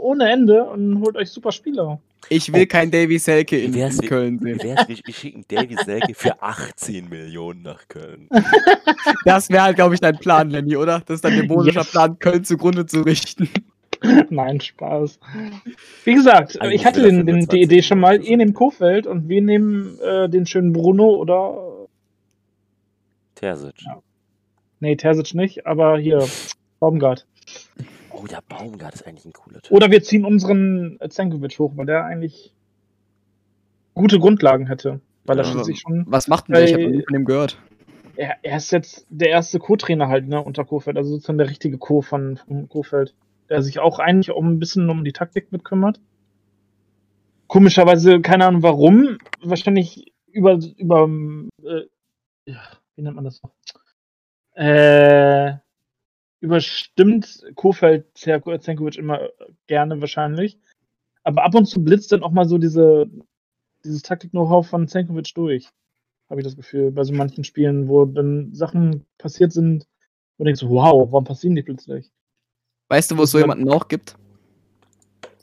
ohne Ende und holt euch super Spieler. ich will kein Davy Selke in, Wie wär's, in Köln sehen. wär's, wir, wir schicken Davy Selke für 18 Millionen nach Köln. Das wäre halt, glaube ich, dein Plan, Lenny, oder? Das ist dein dämonischer Yes. Plan, Köln zugrunde zu richten. Nein, Spaß. Wie gesagt, Eigentlich ich hatte den, den, die 25 Idee schon mal, ihr nehmt Kofeld und wir nehmen äh, den schönen Bruno oder. Terzic. Ja. Nee, Terzic nicht, aber hier, Baumgart. Oh, der Baumgart ist eigentlich ein cooler Typ. Oder wir ziehen unseren Zenkovic hoch, weil der eigentlich gute Grundlagen hätte. Weil er Ja, schließlich schon. Was macht denn der? Ich habe von dem gehört. Er, er ist jetzt der erste Co-Trainer halt, ne, unter Kofeld. Also sozusagen der richtige Co von, von Kofeld. Der sich auch eigentlich um ein bisschen um die Taktik mit kümmert. Komischerweise, keine Ahnung warum. Wahrscheinlich über, über, äh, wie nennt man das noch? Äh, überstimmt Kofeld Zenkovic immer gerne wahrscheinlich. Aber ab und zu blitzt dann auch mal so diese, dieses Taktik-Know-how von Zenkovic durch habe ich das Gefühl, bei so manchen Spielen, wo dann Sachen passiert sind, wo du denkst, wow, warum passieren die plötzlich? Weißt du, wo es so jemanden noch gibt?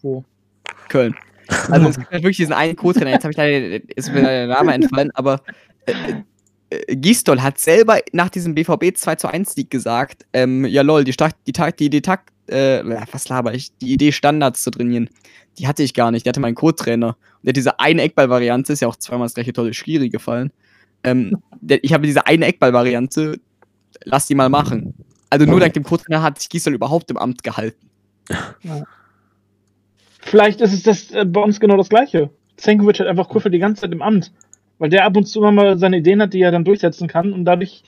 Wo? Köln. Also es gibt halt wirklich diesen einen Co-Trainer, jetzt habe ich leider, ist mir der Name entfallen, aber äh, äh, Gisdol hat selber nach diesem BVB 2 zu 1 Sieg gesagt, ähm, ja lol, die, Start, die, Takt, die Idee Takt, äh, was laber ich, die Idee Standards zu trainieren, die hatte ich gar nicht, die hatte mein Co-Trainer. Und der hat diese eine Eckball-Variante, ist ja auch zweimal das gleiche tolle Schiri gefallen, ähm, der, ich habe diese eine Eckball-Variante, lass die mal machen. Also nur dank dem Co-Trainer hat sich Gisdol überhaupt im Amt gehalten. Vielleicht ist es das äh, bei uns genau das Gleiche. Zenkovic hat einfach Kofeld die ganze Zeit im Amt, weil der ab und zu immer mal seine Ideen hat, die er dann durchsetzen kann und dadurch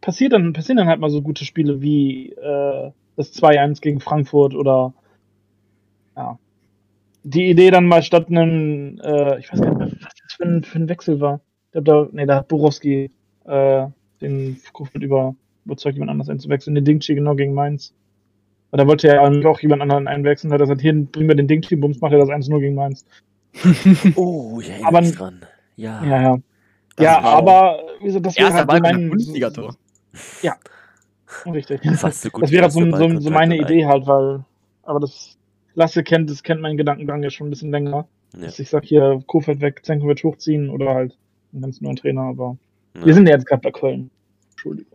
passiert dann, passieren dann halt mal so gute Spiele wie äh, das 2-1 gegen Frankfurt oder ja. Die Idee dann mal statt einem, äh, ich weiß gar nicht was das für ein, für ein Wechsel war. Ich glaube, da, nee, da hat Borowski äh, den Kofeld über, überzeugt, jemand anders einzuwechseln. Den Dingchi genau gegen Mainz. Weil da wollte er ja auch jemand anderen einwechseln, hat er gesagt, hier bringen wir den Dingchi, bums, macht er das 1-0 gegen Mainz. Oh, ich erinnere Aber- dran. Ja. Ja, ja. Ja, aber wie gesagt, das wäre halt so mein, Bundesligator. Richtig. Fast so gut Das wäre so, erster so, so Ballkontakt meine Idee halt, weil, aber das Lasse kennt, das kennt meinen Gedankengang ja schon ein bisschen länger. Ja. Dass ich sag hier, Kofeld weg, Zenkovic hochziehen oder halt einen ganz neuen Trainer, aber Ja. wir sind ja jetzt gerade bei Köln. Entschuldigung.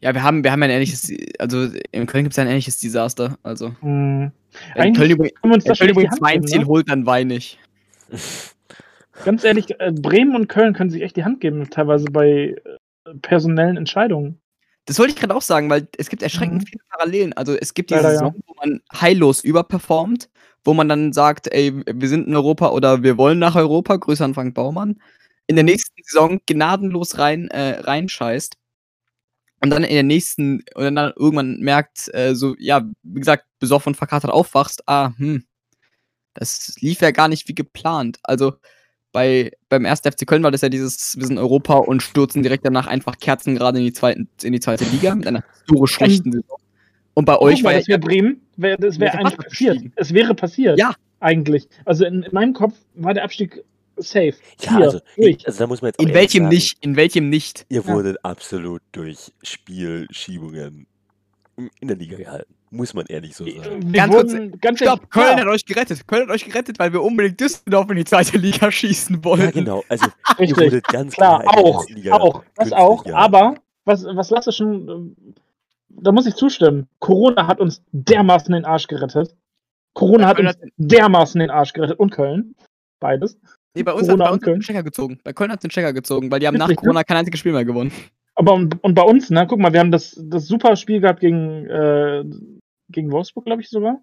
Ja, wir haben, wir haben ein ähnliches, also in Köln gibt es ein ähnliches Desaster. Also, Hm. wenn Köln, uns wenn Köln übrigens geben, Ziel ne? holt, dann weine ich. Ganz ehrlich, äh, Bremen und Köln können sich echt die Hand geben, teilweise bei äh, personellen Entscheidungen. Das wollte ich gerade auch sagen, weil es gibt erschreckend Mhm. viele Parallelen. Also es gibt diese Leider, ja. Saison, wo man heillos überperformt, wo man dann sagt, ey, wir sind in Europa oder wir wollen nach Europa, Grüße an Frank Baumann. In der nächsten Saison gnadenlos rein, äh, reinscheißt. Und dann in der nächsten, und dann irgendwann merkt, äh, so, ja, wie gesagt, besoffen und verkatert aufwachst, ah, hm, das lief ja gar nicht wie geplant. Also bei, beim 1. FC Köln war das ja dieses, wir sind in Europa und stürzen direkt danach einfach Kerzen gerade in die, zweiten, in die zweite Liga mit einer historisch schlechten Saison. Und bei euch war mal, ja das wäre Bremen, wär, das wäre eigentlich passiert. Es wäre passiert. Ja. Eigentlich. Also in, in meinem Kopf war der Abstieg safe. Ja, Hier, also, durch. also da muss man jetzt auch in welchem sagen, nicht, in welchem nicht. Ihr Ja. wurdet absolut durch Spielschiebungen in der Liga gehalten. Muss man ehrlich so sagen. Wir Ganz kurz, wurden, ganz Stopp, ehrlich, Köln ja, hat euch gerettet. Köln hat euch gerettet, weil wir unbedingt Düsseldorf in die zweite Liga schießen wollten. Ja, genau. Also, ihr richtig. wurdet ganz Klar, klar auch, auch, das auch. gehalten. Aber was, was Lasse schon, da muss ich zustimmen. Corona hat uns dermaßen den Arsch gerettet. Corona hat uns dermaßen den Arsch gerettet und Köln. Beides. Nee, bei uns, Corona hat, bei uns den Stecker gezogen. Bei Köln hat den Stecker gezogen, weil die haben nach Richtig, ne? Corona kein einziges Spiel mehr gewonnen. Aber und, und bei uns, ne, guck mal, wir haben das, das super Spiel gehabt gegen, äh, gegen Wolfsburg, glaube ich sogar.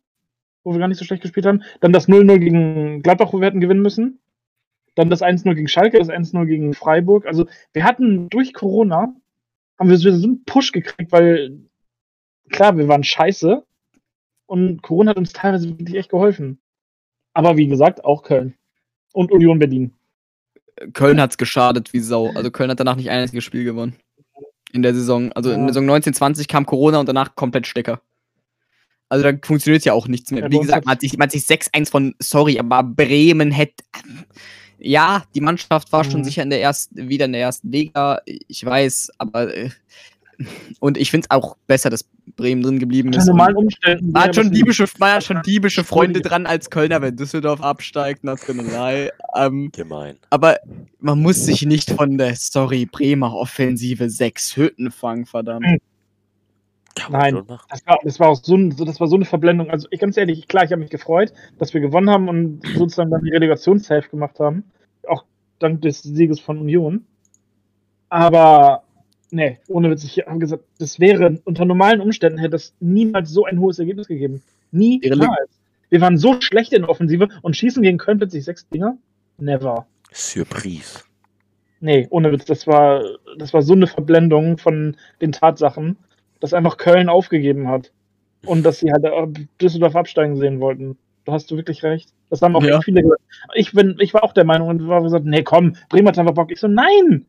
Wo wir gar nicht so schlecht gespielt haben. Dann das 0-0 gegen Gladbach, wo wir hätten gewinnen müssen. Dann das 1-0 gegen Schalke, das 1-0 gegen Freiburg. Also wir hatten durch Corona, haben wir so einen Push gekriegt, weil klar, wir waren scheiße. Und Corona hat uns teilweise wirklich echt geholfen. Aber wie gesagt, auch Köln. Und Union Berlin. Köln hat's geschadet wie Sau. Also Köln hat danach nicht ein einziges Spiel gewonnen. In der Saison. Also in der Saison 1920 kam Corona und danach komplett Stecker. Also da funktioniert ja auch nichts mehr. Ja, Wie gesagt, man hat sich, man hat sich 6-1 von, sorry, aber Bremen hätte. Ja, die Mannschaft war schon Mhm. sicher in der ersten, wieder in der ersten Liga. Ich weiß, aber äh, und ich finde es auch besser, dass Bremen drin geblieben ist. Man hat wäre schon das diebische, hat schon diebische Freunde dran als Kölner, wenn Düsseldorf absteigt, not gonna lie. Ähm, Gemein. aber man muss sich nicht von der Story Bremer Offensive sechs Hütten fangen, verdammt. Man Nein. Das war, das war auch so, ein, so- das war so eine Verblendung. Also ich ganz ehrlich, klar, ich habe mich gefreut, dass wir gewonnen haben und sozusagen dann die Relegationshilfe gemacht haben. Auch dank des Sieges von Union. Aber nee, ohne Witz, ich habe gesagt, das wäre unter normalen Umständen hätte das niemals so ein hohes Ergebnis gegeben. Niemals. Wir waren so schlecht in der Offensive und schießen gegen Köln plötzlich sechs Dinger? Never. Surprise. Nee, ohne Witz, das war, das war so eine Verblendung von den Tatsachen, dass einfach Köln aufgegeben hat. Und dass sie halt äh, Düsseldorf absteigen sehen wollten. Da hast du wirklich recht. Das haben auch Ja. viele gesagt. Ich, bin, ich war auch der Meinung und war gesagt, nee, komm, Bremen hat einfach Bock. Ich so, nein!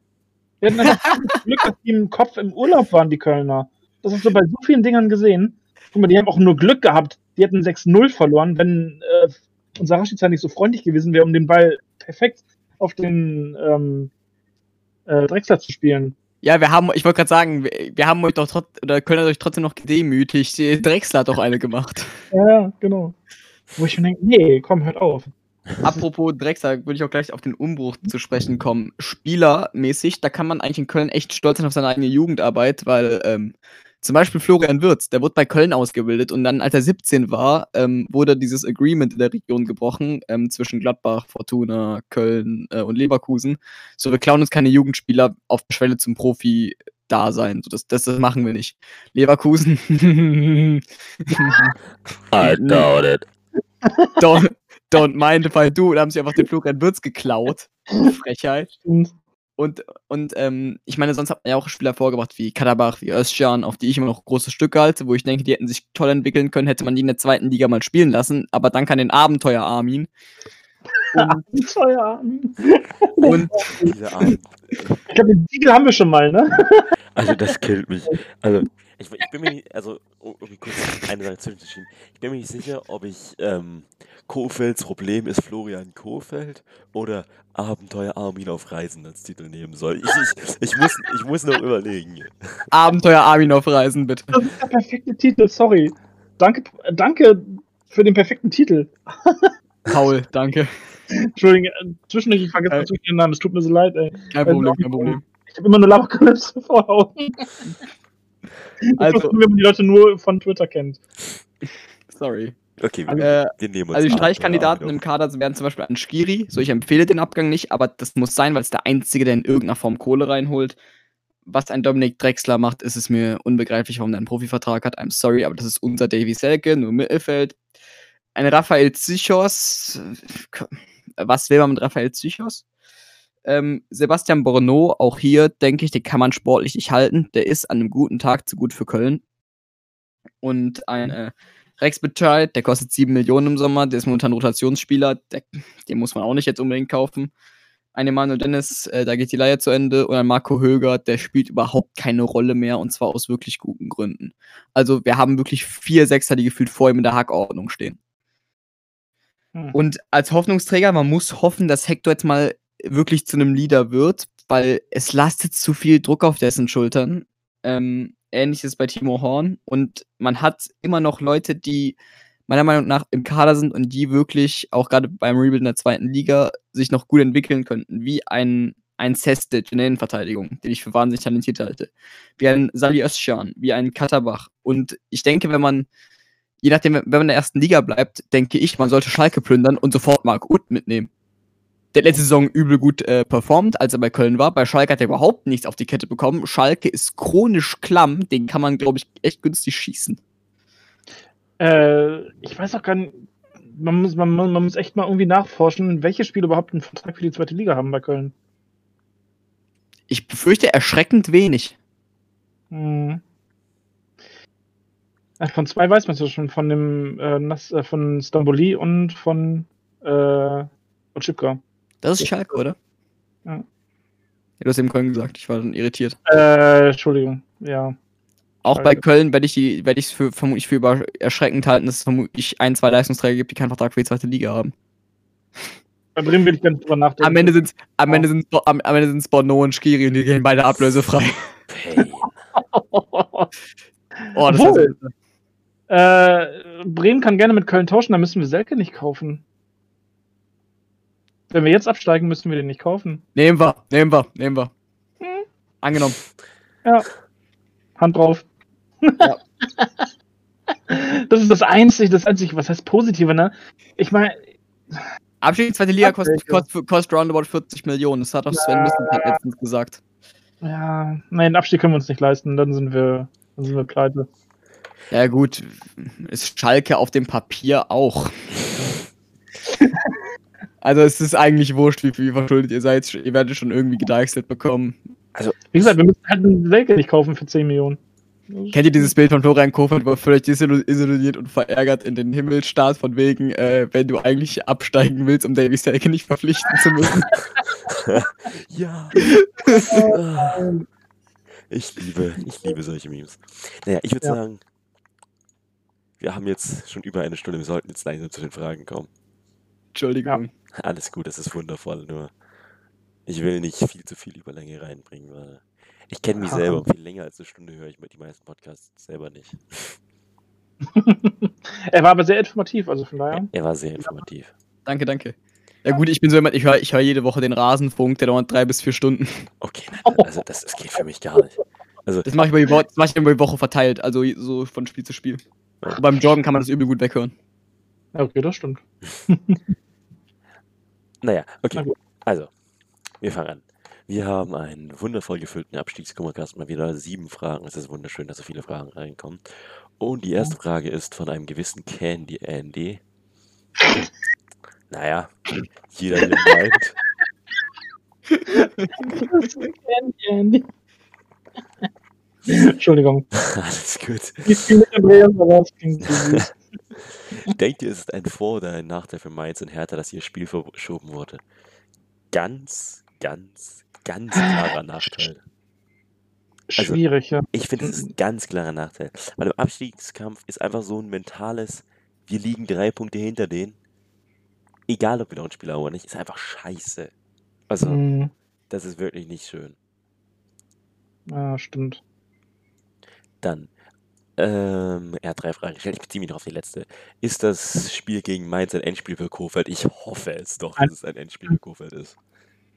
Wir hatten einfach Glück, dass die im Kopf im Urlaub waren, die Kölner. Das hast du bei so vielen Dingern gesehen. Guck mal, die haben auch nur Glück gehabt. Die hätten 6-0 verloren, wenn äh, unser Rashica nicht so freundlich gewesen wäre, um den Ball perfekt auf den ähm, äh, Drechsler zu spielen. Ja, wir haben, ich wollte gerade sagen, wir, wir haben euch doch trotz, oder Köln hat euch trotzdem noch gedemütigt. Drechsler hat doch eine gemacht. Ja, genau. Wo ich mir denke, nee, komm, hört auf. Apropos Drechsler, würde ich auch gleich auf den Umbruch zu sprechen kommen. Spielermäßig, da kann man eigentlich in Köln echt stolz sein auf seine eigene Jugendarbeit, weil ähm, zum Beispiel Florian Wirz, der wurde bei Köln ausgebildet und dann, als er 17 war, ähm, wurde dieses Agreement in der Region gebrochen ähm, zwischen Gladbach, Fortuna, Köln äh, und Leverkusen. So, wir klauen uns keine Jugendspieler auf der Schwelle zum Profi da sein. So, das, das, das machen wir nicht. Leverkusen. I doubt it. don't, don't mind if I do. Da haben sie einfach den Florian Wirtz geklaut. Frechheit. Und Und, und ähm, ich meine, sonst hat man ja auch Spieler vorgebracht wie Kadabach, wie Özcan, auf die ich immer noch große Stücke halte, wo ich denke, die hätten sich toll entwickeln können, hätte man die in der zweiten Liga mal spielen lassen. Aber dann kann den Abenteuer Armin. Und, Feierabend. und. Ich glaube, den Titel haben wir schon mal, ne? Also das killt mich. Also ich, ich bin mir nicht, also um um kurz eine Sache zwischenzuschieben, ich bin mir nicht sicher, ob ich ähm, Kofelds Problem ist Florian Kofeld oder Abenteuer Armin auf Reisen als Titel nehmen soll. Ich, ich, ich, muss, ich muss noch überlegen. Abenteuer Armin auf Reisen, bitte. Das ist der perfekte Titel, sorry. Danke, danke für den perfekten Titel. Paul, danke. Entschuldigung, äh, zwischendurch, ich vergesse natürlich den Namen, es tut mir so leid, ey. Kein Problem, kein Problem. Ich habe immer nur Laberkalypse vor Augen. Also- Also, wenn man die Leute nur von Twitter kennt. Sorry. Okay, wir, Äh, wir nehmen uns Also die Streichkandidaten im Kader wären zum Beispiel Anschkiri. So, ich empfehle den Abgang nicht, aber das muss sein, weil es der Einzige, der in irgendeiner Form Kohle reinholt. Was ein Dominik Drexler macht, ist es mir unbegreiflich, warum der einen Profivertrag hat. I'm sorry, aber das ist unser Davy Selke, nur Mittelfeld. Ein Raphael Zichos. Was will man mit Raphael Zichos? Ähm, Sebastian Borneau, auch hier denke ich, den kann man sportlich nicht halten. Der ist an einem guten Tag zu gut für Köln. Und ein äh, Rex Bescheid, der kostet 7 Millionen im Sommer, der ist momentan Rotationsspieler, der, den muss man auch nicht jetzt unbedingt kaufen. Ein Emanuel Dennis, äh, da geht die Leihe zu Ende. Und ein Marco Höger, der spielt überhaupt keine Rolle mehr und zwar aus wirklich guten Gründen. Also wir haben wirklich vier Sechser, die gefühlt vor ihm in der Hackordnung stehen. Hm. Und als Hoffnungsträger, man muss hoffen, dass Hector jetzt mal wirklich zu einem Leader wird, weil es lastet zu viel Druck auf dessen Schultern. Ähm, Ähnliches bei Timo Horn. Und man hat immer noch Leute, die meiner Meinung nach im Kader sind und die wirklich auch gerade beim Rebuild in der zweiten Liga sich noch gut entwickeln könnten, wie ein, ein Sestic in der Innenverteidigung, den ich für wahnsinnig talentiert halte, wie ein Sali Özcan, wie ein Katterbach. Und ich denke, wenn man je nachdem, wenn man in der ersten Liga bleibt, denke ich, man sollte Schalke plündern und sofort Marc Uth mitnehmen. Der letzte Saison übel gut äh, performt, als er bei Köln war. Bei Schalke hat er überhaupt nichts auf die Kette bekommen. Schalke ist chronisch klamm, den kann man, glaube ich, echt günstig schießen. Äh, ich weiß auch gar nicht, man muss, man, man muss echt mal irgendwie nachforschen, welche Spiele überhaupt einen Vertrag für die zweite Liga haben bei Köln. Ich befürchte erschreckend wenig. Hm. Äh, Von zwei weiß man es ja schon, von dem äh, äh, von Stamboli und von äh, Otschipka. Das ist Schalke, oder? Ja. Ja, du hast eben Köln gesagt, ich war dann irritiert. Äh, Entschuldigung, ja. Auch Schalke. bei Köln werde ich die, werde ich es für vermutlich für über erschreckend halten, dass es vermutlich ein, zwei Leistungsträger gibt, die keinen Vertrag für die zweite Liga haben. Bei Bremen will ich nicht drüber nachdenken. Am Ende sind am Ende sind's, am, am Ende sind's Bono und Skiri und die gehen beide ablösefrei. Oh, das Obwohl. ist äh, Bremen kann gerne mit Köln tauschen, dann müssen wir Selke nicht kaufen. Wenn wir jetzt absteigen, müssen wir den nicht kaufen. Nehmen wir, nehmen wir, nehmen wir. Hm. Angenommen. Hand drauf. Ja. Das ist das einzige, das einzige, was heißt positive, ne? Ich meine, Abstieg in die zweite Liga kostet, kostet, kostet roundabout 40 Millionen. Das hat auch Sven Ja. Mislintat letztens gesagt. ja, nein, den Abstieg können wir uns nicht leisten, dann sind wir, dann sind wir pleite. Ja gut, ist Schalke auf dem Papier auch. also es ist eigentlich wurscht, wie viel verschuldet ihr seid. Ihr werdet schon irgendwie gedeichselt bekommen. Wie gesagt, wir müssen halt einen Selke nicht kaufen für 10 Millionen. Kennt ihr dieses Bild von Florian Kofeld, wo er völlig desillusioniert und verärgert in den Himmel starrt, von wegen, äh, wenn du eigentlich absteigen willst, um Davy Selke nicht verpflichten zu müssen? Ja. Ich liebe, ich liebe solche Memes. Naja, ich würde Ja. sagen, wir haben jetzt schon über eine Stunde, wir sollten jetzt langsam zu den Fragen kommen. Entschuldigung. Alles gut, das ist wundervoll, nur ich will nicht viel zu viel Überlänge reinbringen, weil ich kenne mich Ja. selber viel länger als eine Stunde höre ich mir die meisten Podcasts selber nicht. er war aber sehr informativ, also von daher. Er war sehr informativ. Danke, danke. Ja gut, ich bin so jemand, ich höre ich hör jede Woche den Rasenfunk, der dauert drei bis vier Stunden. Okay, nein, also das, das geht für mich gar nicht. Also, Das mache ich, über die Wo- das mach ich über die Woche verteilt, also so von Spiel zu Spiel. Und beim Joggen kann man das übel gut weghören. Ja, okay, das stimmt. naja, okay. Na. Also, wir fangen an. Wir haben einen wundervoll gefüllten Abstiegskummercast, mal wieder sieben Fragen. Es ist wunderschön, dass so viele Fragen reinkommen. Und die erste Frage ist von einem gewissen Candy Andy. Naja, jeder wie er meint. Entschuldigung. Alles gut. Ich spiele mit Andreas, aber es klingt so süß. Denkt ihr, es ist ein Vor- oder ein Nachteil für Mainz und Hertha, dass ihr Spiel verschoben wurde? Ganz, ganz, ganz klarer Nachteil. Also- Schwierig, ja. Ich finde, es ist ein ganz klarer Nachteil. Weil im Abstiegskampf ist einfach so ein mentales, wir liegen drei Punkte hinter denen. Egal, ob wir noch ein Spiel haben oder nicht, ist einfach scheiße. Also, Hm, das ist wirklich nicht schön. ja, stimmt. Dann, ähm, er hat drei Fragen gestellt. Ich beziehe mich noch auf die letzte. Ist das Spiel gegen Mainz ein Endspiel für Kofeld? Ich hoffe es doch, dass es ein Endspiel für Kofeld ist.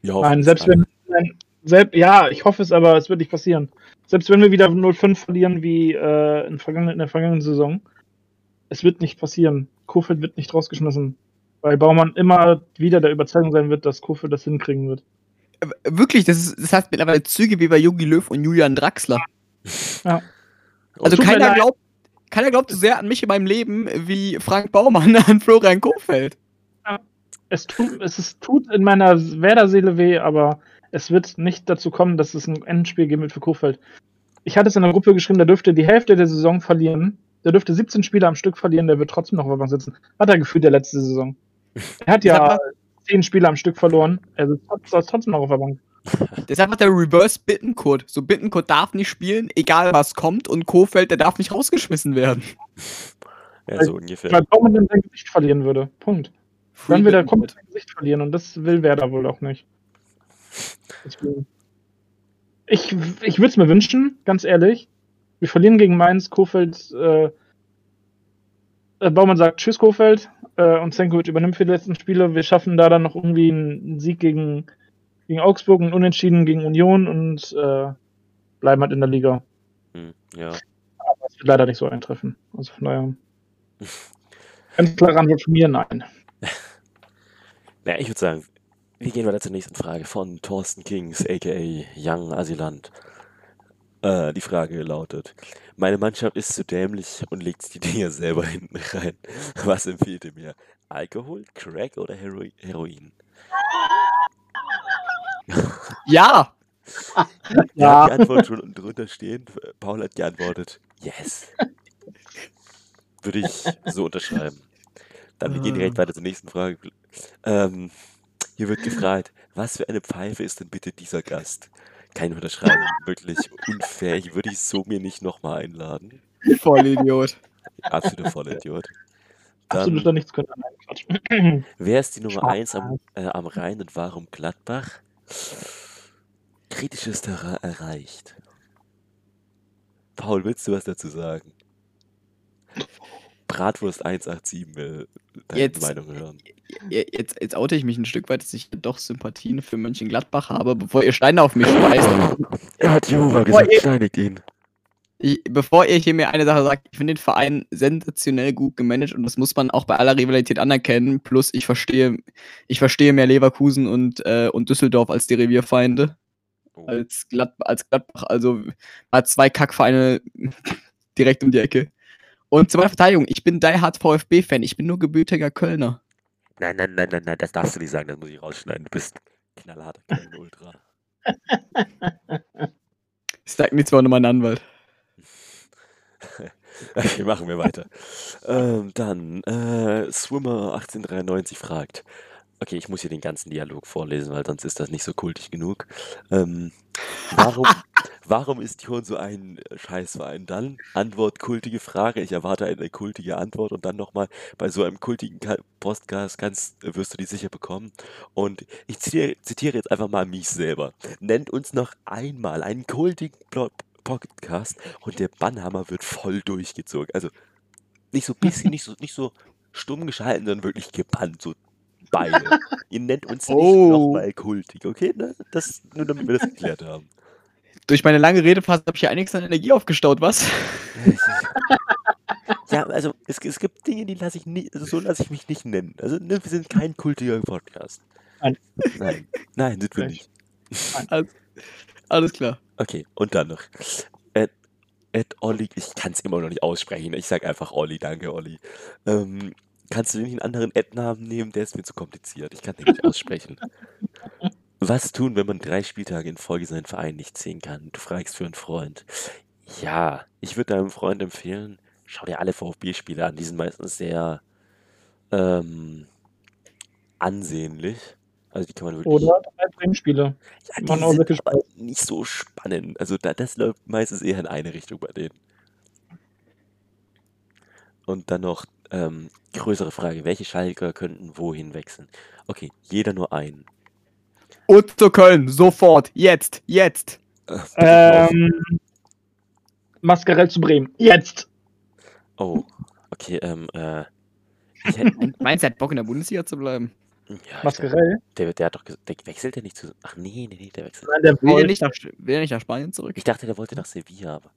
Wir hoffen Nein, selbst wenn. Nein, selbst, ja, ich hoffe es, aber es wird nicht passieren. Selbst wenn wir wieder 0-5 verlieren wie äh, in, in der vergangenen Saison, es wird nicht passieren. Kofeld wird nicht rausgeschmissen. Weil Baumann immer wieder der Überzeugung sein wird, dass Kofeld das hinkriegen wird. Äh, Wirklich, das, ist, das hat mittlerweile Züge wie bei Jogi Löw und Julian Draxler. Ja. Also keiner glaubt, keiner glaubt so sehr an mich in meinem Leben wie Frank Baumann an Florian Kofeld. Es tut, es ist, tut in meiner Werder-Seele weh, aber es wird nicht dazu kommen, dass es ein Endspiel geben wird für Kofeld. Ich hatte es in der Gruppe geschrieben, der dürfte die Hälfte der Saison verlieren. Der dürfte 17 Spiele am Stück verlieren, der wird trotzdem noch auf der Bank sitzen. Hat er gefühlt der letzte Saison. Er hat ja mal. 10 Spiele am Stück verloren. Er sitzt trotz- trotzdem noch auf der Bank. Das ist einfach der Reverse Bittenkurt. So Bittenkurt darf nicht spielen, egal was kommt, und Kofeld, der darf nicht rausgeschmissen werden. Ja, so ungefähr. Weil Baumann dann sein Gesicht verlieren würde. Punkt. Dann wird er komplett sein Gesicht verlieren und das will Werder wohl auch nicht. Ich, ich würde es mir wünschen, ganz ehrlich. Wir verlieren gegen Mainz, Kofeld, äh, äh, Baumann sagt Tschüss Kofeld äh, und Senkovic übernimmt für die letzten Spiele. Wir schaffen da dann noch irgendwie einen Sieg gegen, gegen Augsburg, einen Unentschieden gegen Union und äh, bleiben halt in der Liga. Hm, ja. Aber es wird leider nicht so eintreffen. Also von daher. Ganz klare Antwort von mir, nein. Na, ich würde sagen, wir gehen weiter zur nächsten Frage von Thorsten Kings, aka Young Asylant. Äh, die Frage lautet: Meine Mannschaft ist zu dämlich und legt die Dinger selber hinten rein. Was empfiehlt ihr mir? Alkohol, Crack oder Hero Heroin? Ja! Ja, die Antwort schon unten drunter stehen. Paul hat geantwortet: Yes. Würde ich so unterschreiben. Dann wir gehen direkt weiter zur nächsten Frage. Ähm, hier wird gefragt, was für eine Pfeife ist denn bitte dieser Gast? Kein Unterschreiben, wirklich unfair. Ich würde ich so mir nicht nochmal einladen. Vollidiot. Absoluter Vollidiot. Dann, doch nichts können. Wer ist die Nummer Schwarz. 1 am, äh, am Rhein und warum Gladbach? Kritisches Terrain erreicht. Paul, willst du was dazu sagen? Bratwurst 187 will deine Jetzt- Meinung hören. Je- Jetzt, jetzt oute ich mich ein Stück weit, dass ich doch Sympathien für Mönchengladbach habe, bevor ihr Steine auf mich schmeißt. Er hat Jehova gesagt, steinigt ihn. Ich, bevor ihr hier mir eine Sache sagt, ich finde den Verein sensationell gut gemanagt und das muss man auch bei aller Rivalität anerkennen. Plus ich verstehe, ich verstehe mehr Leverkusen und, äh, und Düsseldorf als die Revierfeinde, Oh. als, Glad, als Gladbach. Also hat zwei Kackvereine direkt um die Ecke. Und zu meiner Verteidigung, ich bin Die Hard VfB-Fan, ich bin nur gebürtiger Kölner. Nein, nein, nein, nein, nein, das darfst du nicht sagen, das muss ich rausschneiden. Du bist knallharter Köln-Ultra. Ich sag nichts mehr mein Anwalt. Okay, machen wir weiter. Ähm, dann, äh, Swimmer 1893 fragt. Okay, ich muss hier den ganzen Dialog vorlesen, weil sonst ist das nicht so kultig genug. Ähm, warum, warum ist Jon so ein Scheißverein? Dann Antwort, kultige Frage. Ich erwarte eine kultige Antwort und dann nochmal bei so einem kultigen Podcast kannst, wirst du die sicher bekommen. Und ich zitiere, zitiere jetzt einfach mal mich selber. Nennt uns noch einmal einen kultigen Podcast und der Bannhammer wird voll durchgezogen. Also nicht so bisschen, nicht so, nicht so stumm geschalten, sondern wirklich gebannt, so beide. Ihr nennt uns nicht Oh. nochmal kultig, okay? Ne? Das, nur damit wir das geklärt haben. Durch meine lange Redephase habe ich hier einiges an Energie aufgestaut, was? Ja, also es, es gibt Dinge, die lasse ich nicht, also so lasse ich mich nicht nennen. Also ne, wir sind kein kultiger Podcast. Nein. Nein, sind wir nicht. Alles, alles klar. Okay, und dann noch. Ed, Ed Olli, ich kann es immer noch nicht aussprechen. Ich sag einfach Olli, danke Olli. Ähm, kannst du nicht einen anderen Ed-Namen nehmen? Der ist mir zu kompliziert. Ich kann den nicht aussprechen. Was tun, wenn man drei Spieltage in Folge seinen Verein nicht sehen kann? Du fragst für einen Freund. Ja, ich würde deinem Freund empfehlen, schau dir alle VfB-Spiele an. Die sind meistens sehr ähm, ansehnlich. Also die kann man wirklich. Oder drei Bremen-Spiele. Ja, die auch sind wirklich aber nicht so spannend. Also da, das läuft meistens eher in eine Richtung bei denen. Und dann noch ähm, größere Frage. Welche Schalker könnten wohin wechseln? Okay, jeder nur einen. Und zu Köln, sofort, jetzt, jetzt. Äh. Ähm, Mascarell zu Bremen. Jetzt! Oh, okay, ähm, äh, Meinst du, er hat Bock in der Bundesliga zu bleiben? Ja, Mascarell? der, der hat doch gesagt, der wechselt der nicht zu. Ach nee, nee, nee, der wechselt. Nein, der Will er nicht nach, will er nicht nach Spanien zurück? Ich dachte, der wollte nach Sevilla, aber.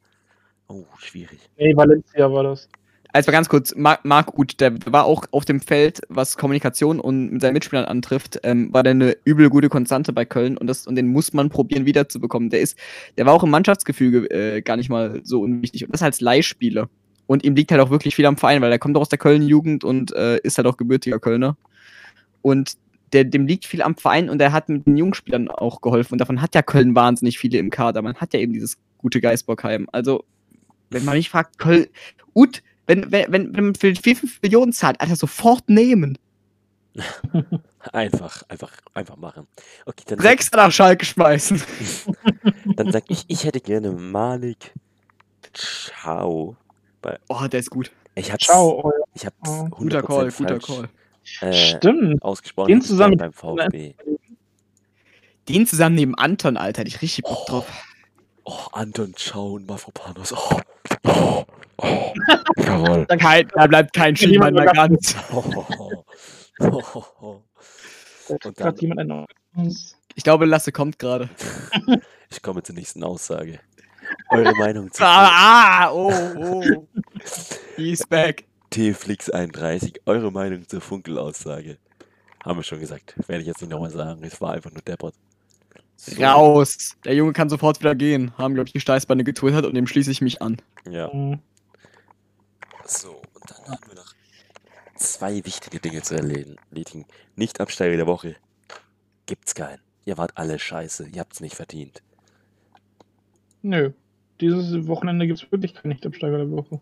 Oh, schwierig. Nee, Valencia war das. Also ganz kurz, Marc, Uth, der war auch auf dem Feld, was Kommunikation und mit seinen Mitspielern antrifft, ähm, war der eine übel gute Konstante bei Köln und, das, und den muss man probieren wiederzubekommen. Der ist, der war auch im Mannschaftsgefüge äh, gar nicht mal so unwichtig und das als Leihspieler. Und ihm liegt halt auch wirklich viel am Verein, weil er kommt auch aus der Köln-Jugend und äh, ist halt auch gebürtiger Kölner. Und der, dem liegt viel am Verein und er hat mit den Jungspielern auch geholfen. Und davon hat ja Köln wahnsinnig viele im Kader. Man hat ja eben dieses gute Geisbockheim. Also, wenn man mich fragt, Köln, Ut, wenn, wenn, wenn, wenn man für 4, 5 Millionen zahlt, Alter, sofort nehmen. Einfach, einfach, einfach machen. Okay, dann, Sechser nach Schalke schmeißen. dann sag ich, ich hätte gerne Malik Ciao. Oh, der ist gut. Ich hab's, Ciao. euer- ich hab's Oh. 100% Guter Call, guter falsch, Call. Äh, Stimmt. ausgesprochen. Den zusammen beim VfB. Den zusammen neben Anton, Alter, hätte ich richtig Bock Oh. drauf. Oh, Anton Ciao und Mafropanos. Oh, oh, oh. Jawohl. Kein, da bleibt kein Schienbein mehr ganz. Oh, oh, oh, oh, oh. Da Und dann- jemand ein neues. Ich glaube, Lasse kommt gerade. Ich komme zur nächsten Aussage. Eure Meinung zu Ah, ah, oh, oh. He's back. Tflix31, eure Meinung zur Funkelaussage? Haben wir schon gesagt. Werde ich jetzt nicht nochmal sagen. Es war einfach nur deppert. So, Raus! Der Junge kann sofort wieder gehen. Haben, glaube ich, die Steißbeine getwittert und dem schließe ich mich an. Ja. Mhm. So, und dann haben wir noch zwei wichtige Dinge zu erledigen. Nicht Absteiger der Woche. Gibt's keinen. Ihr wart alle scheiße. Ihr habt's nicht verdient. Nö. Dieses Wochenende gibt es wirklich keinen Nicht-Absteiger der Woche.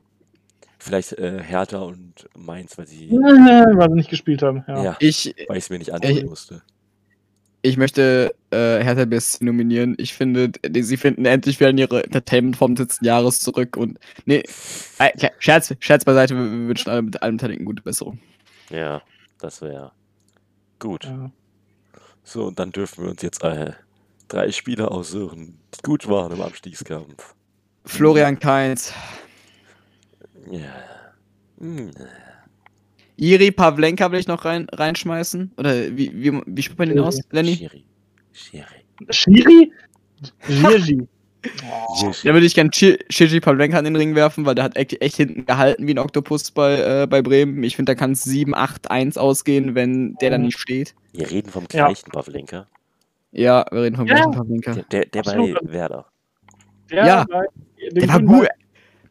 Vielleicht äh, Hertha und Mainz, weil sie, Weil sie nicht gespielt haben. Ja. ja, Ich, weil ich es mir nicht antun musste. ich möchte äh, Hertha BSC nominieren. Ich finde, die, sie finden endlich wieder in ihre Entertainment-Form des letzten Jahres zurück. Und nee, äh, Scherz, Scherz beiseite, wir, wir wünschen allen, allen Beteiligten gute Besserung. Ja, das wäre gut. Ja. So, und dann dürfen wir uns jetzt äh, drei Spieler aussuchen, die gut waren im Abstiegskampf. Florian Kainz. Iri Pavlenka will ich noch rein, reinschmeißen. Oder wie, wie, wie spricht man den aus, Lenny? Schiri. Schiri. Schiri? Oh, Da würde ich gerne Shiji Pavlenka in den Ring werfen, weil der hat echt, echt hinten gehalten wie ein Oktopus bei, äh, bei Bremen. Ich finde, da kann es 7-8-1 ausgehen, wenn der dann nicht steht. Wir reden vom Ja. gleichen Pavlenka. Ja, wir reden vom Ja. gleichen Pavlenka. Der, der, der bei. Werder. der Ja. den Der war gut.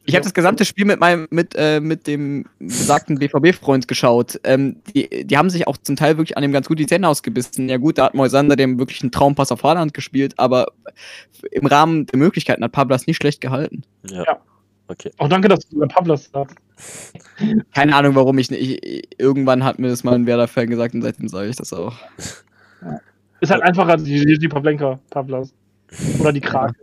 Ich habe das gesamte Spiel mit meinem, mit, äh, mit dem besagten BVB-Freund geschaut. Ähm, die, die haben sich auch zum Teil wirklich an dem ganz gut die Zähne ausgebissen. Ja gut, da hat Moisander dem wirklich einen Traumpass auf Haaland gespielt, aber im Rahmen der Möglichkeiten hat Pablas nicht schlecht gehalten. Ja. Ja. Okay. Auch danke, dass du über Pablas sagst. Keine Ahnung, warum ich, nicht- ich irgendwann hat mir das mal ein Werder-Fan gesagt und seitdem sage ich das auch. Ist halt einfacher als die Gigi Pavlenka, Pablas. Oder die Krake.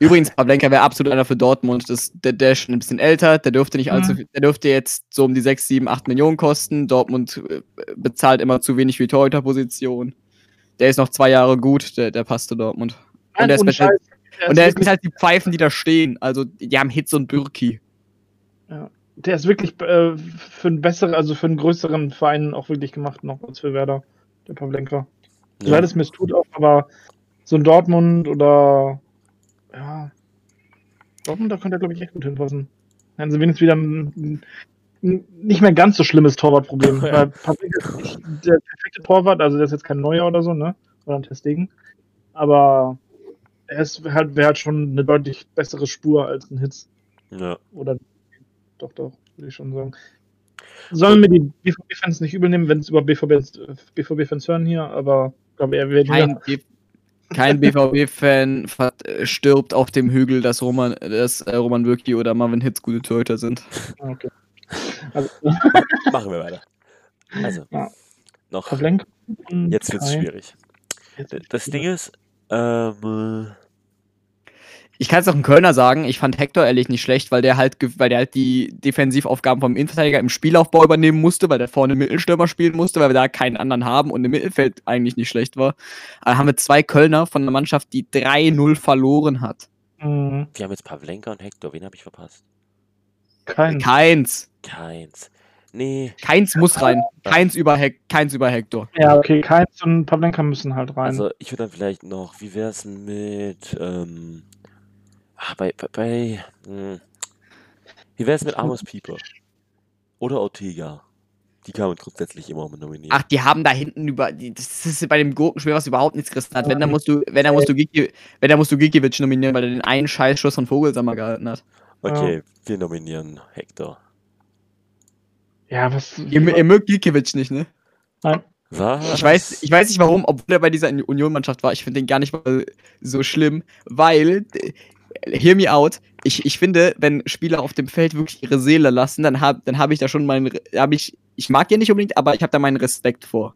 Übrigens, Pavlenka wäre absolut einer für Dortmund. Das, der, der ist schon ein bisschen älter, der dürfte nicht allzu Mhm. viel, der dürfte jetzt so um die 6, 7, 8 Millionen kosten. Dortmund äh, bezahlt immer zu wenig für die Torhüterposition. Der ist noch zwei Jahre gut, der, der passt zu Dortmund. Und der ist mit- der Und der ist mit halt die Pfeifen, die da stehen. Also, die haben Hitz und Bürki. der ist wirklich äh, für einen besseren, also für einen größeren Verein auch wirklich gemacht noch als für Werder, der Pavlenka. Ja. leid es mir es tut auch, aber so ein Dortmund oder ja, Dortmund, da könnte er, glaube ich, echt gut hinpassen. Dann haben sie wenigstens wieder ein, ein nicht mehr ganz so schlimmes Torwartproblem. Ja. Weil Pavlenka ist nicht der perfekte Torwart, also der ist jetzt kein Neuer oder so, ne? Oder ein Testegen. Aber er ist halt, wäre halt schon eine deutlich bessere Spur als ein Hitz. Ja. Oder doch, doch, würde ich schon sagen. Sollen mir die BVB-Fans nicht übel nehmen, wenn es über BVB-Fans BVB hören hier, aber ich glaube, er wird. B- kein BVB-Fan äh, stirbt auf dem Hügel, dass Roman, dass äh, Roman Bürki oder Marvin Hitz gute Torhüter sind. Okay. Also, Machen wir weiter. Also, Ja. noch. Jetzt wird's Kai. schwierig. Das. Ding ist, ähm, Ich kann es auch ein Kölner sagen, ich fand Hector ehrlich nicht schlecht, weil der halt, weil der halt die Defensivaufgaben vom Innenverteidiger im Spielaufbau übernehmen musste, weil der vorne Mittelstürmer spielen musste, weil wir da keinen anderen haben und im Mittelfeld eigentlich nicht schlecht war. Aber haben wir zwei Kölner von einer Mannschaft, die 3-0 verloren hat. Mhm. wir haben jetzt Pavlenka und Hector. Wen habe ich verpasst? Kein. Keins. Keins. Nee. Keins muss rein. Keins über, Hec keins über Hector. Ja, okay, Keins und Pavlenka müssen halt rein. Also, ich würde dann vielleicht noch, wie wär's denn mit, ähm, ah, bei, bei, bei hm, wie wär's mit Amos Pieper? Oder Ortega? Die kann man grundsätzlich immer mit nominieren. Ach, die haben da hinten über. die- Das ist bei dem Gurkenspiel, was überhaupt nichts gerissen hat. Wenn, dann musst du, wenn, dann musst du, Giki, wenn, dann musst du Gikiewicz nominieren, weil er den einen Scheißschuss von Vogelsammer gehalten hat. Okay, wir nominieren Hector. ja, was. Ihr, ihr mögt Gikiewicz nicht, ne? Was? Ich weiß, ich weiß nicht warum, obwohl er bei dieser Union-Mannschaft war. Ich finde den gar nicht mal so schlimm, weil, hear me out, ich, ich finde, wenn Spieler auf dem Feld wirklich ihre Seele lassen, dann habe dann hab ich da schon meinen, habe ich, ich mag ihn nicht unbedingt, aber ich habe da meinen Respekt vor.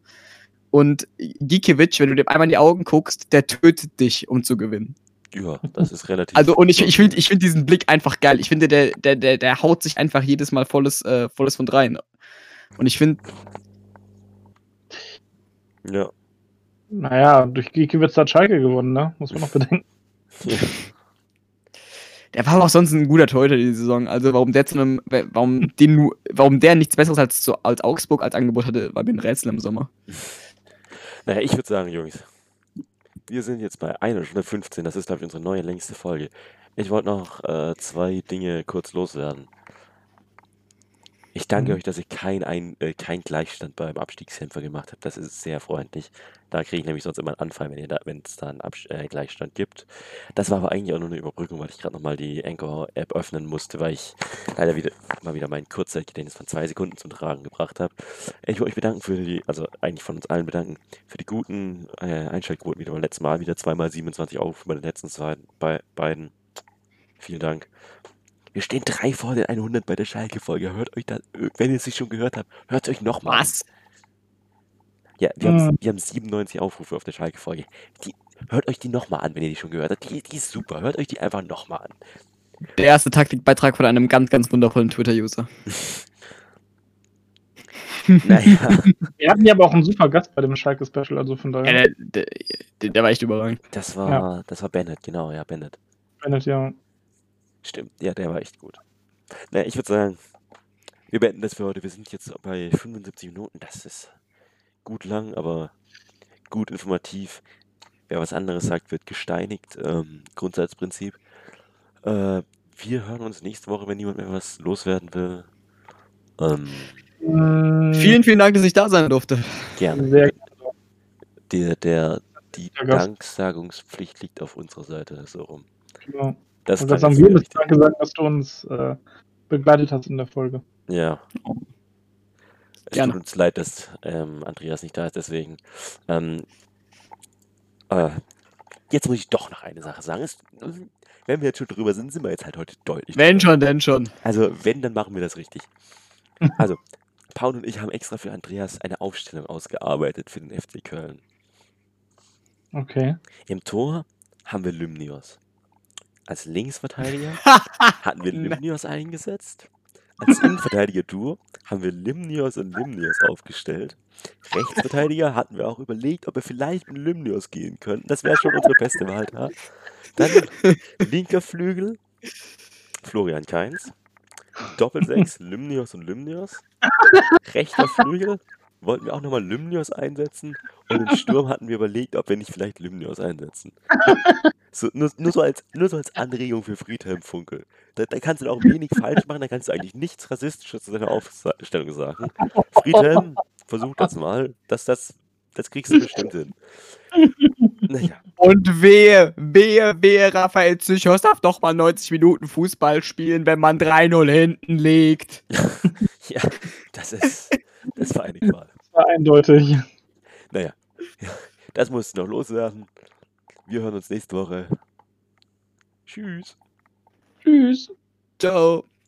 Und Gikiewicz, wenn du dem einmal in die Augen guckst, der tötet dich, um zu gewinnen. Ja, das ist relativ. Also, und ich, ich finde ich find diesen Blick einfach geil. Ich finde, der, der, der, der haut sich einfach jedes Mal volles, äh, volles von rein. Und ich finde, Ja. Naja, durch Gikiewicz hat Schalke gewonnen, ne? Muss man noch bedenken. ja. Der war auch sonst ein guter Torhüter die Saison. Also warum der zu einem, warum den, warum der nichts Besseres als, zu, als Augsburg als Angebot hatte, war mir ein Rätsel im Sommer. Naja, ich würde sagen, Jungs, wir sind jetzt bei 1 Stunde 15. Das ist, glaube ich, unsere neue längste Folge. Ich wollte noch äh, zwei Dinge kurz loswerden. Ich danke Mhm. euch, dass ihr kein, ein, äh, kein Gleichstand beim Abstiegskämpfer gemacht habt. Das ist sehr freundlich. Da kriege ich nämlich sonst immer einen Anfall, wenn ihr da, wenn es da einen Abs äh, Gleichstand gibt. Das war aber eigentlich auch nur eine Überbrückung, weil ich gerade nochmal die Anchor-App öffnen musste, weil ich leider wieder mal wieder mein Kurzzeitgedächtnis von zwei Sekunden zum Tragen gebracht habe. Ich wollte mich bedanken für die, also eigentlich von uns allen bedanken, für die guten äh, Einschaltquoten wieder beim letzten Mal. Wieder zweimal 27 Aufrufe bei den letzten zwei, bei, beiden. Vielen Dank. Wir stehen drei vor den 100 bei der Schalke-Folge. Hört euch das, wenn ihr es nicht schon gehört habt, hört es euch nochmal an. Was? Ja, wir haben, Mhm. wir haben 97 Aufrufe auf der Schalke-Folge. Hört euch die nochmal an, wenn ihr die schon gehört habt. Die, die ist super. Hört euch die einfach nochmal an. Der erste Taktikbeitrag von einem ganz, ganz wundervollen Twitter-User. Naja, Wir hatten ja aber auch einen super Gast bei dem Schalke-Special, also von Ja, daher. der, der, der war echt überragend. das war, das war Bennett, genau, ja, Bennett. Bennett, ja. Stimmt, ja, der war echt gut. Naja, ich würde sagen, wir beenden das für heute. Wir sind jetzt bei 75 Minuten. Das ist gut lang, aber gut informativ. Wer was anderes sagt, wird gesteinigt. Ähm, Grundsatzprinzip. Äh, wir hören uns nächste Woche, wenn niemand mehr was loswerden will. Ähm, Mm, Vielen, vielen Dank, dass ich da sein durfte. gerne. Sehr Der, der, die Der Gast. Danksagungspflicht liegt auf unserer Seite, so rum. genau. Das Und klang das haben wir wichtig. Danke sagen, dass du uns äh, begleitet hast in der Folge. Ja. Es Gerne. tut uns leid, dass ähm, Andreas nicht da ist, deswegen. Ähm, äh, jetzt muss ich doch noch eine Sache sagen. Es, wenn wir jetzt schon drüber sind, sind wir jetzt halt heute deutlich. Wenn drüber. schon, denn schon. Also, wenn, dann machen wir das richtig. Also, Paul und ich haben extra für Andreas eine Aufstellung ausgearbeitet für den FC Köln. Okay. Im Tor haben wir Lymnios. Als Linksverteidiger hatten wir. Limnios eingesetzt. Als Innenverteidiger-Duo haben wir Limnios und Limnios aufgestellt. Rechtsverteidiger hatten wir auch überlegt, ob wir vielleicht mit Limnios gehen könnten. Das wäre schon unsere beste Wahl da. Dann linker Flügel, Florian Kainz. Doppelsechs, Limnios und Limnios. Rechter Flügel wollten wir auch nochmal Limnios einsetzen. Und im Sturm hatten wir überlegt, ob wir nicht vielleicht Limnios einsetzen. So, nur, nur, so als, nur so als Anregung für Friedhelm Funkel. Da, da kannst du auch wenig falsch machen, da kannst du eigentlich nichts Rassistisches zu deiner Aufstellung sagen. Friedhelm, versuch das mal. Das, das, das kriegst du bestimmt hin. Naja, Und wehe, wehe, wehe, Raphael Zychos darf doch mal 90 Minuten Fußball spielen, wenn man 3-0 hinten liegt. ja, das ist, das war eine Qual. War eindeutig. Naja, ja, das musst du noch loswerden. Wir hören uns nächste Woche. Tschüss. Tschüss. Ciao.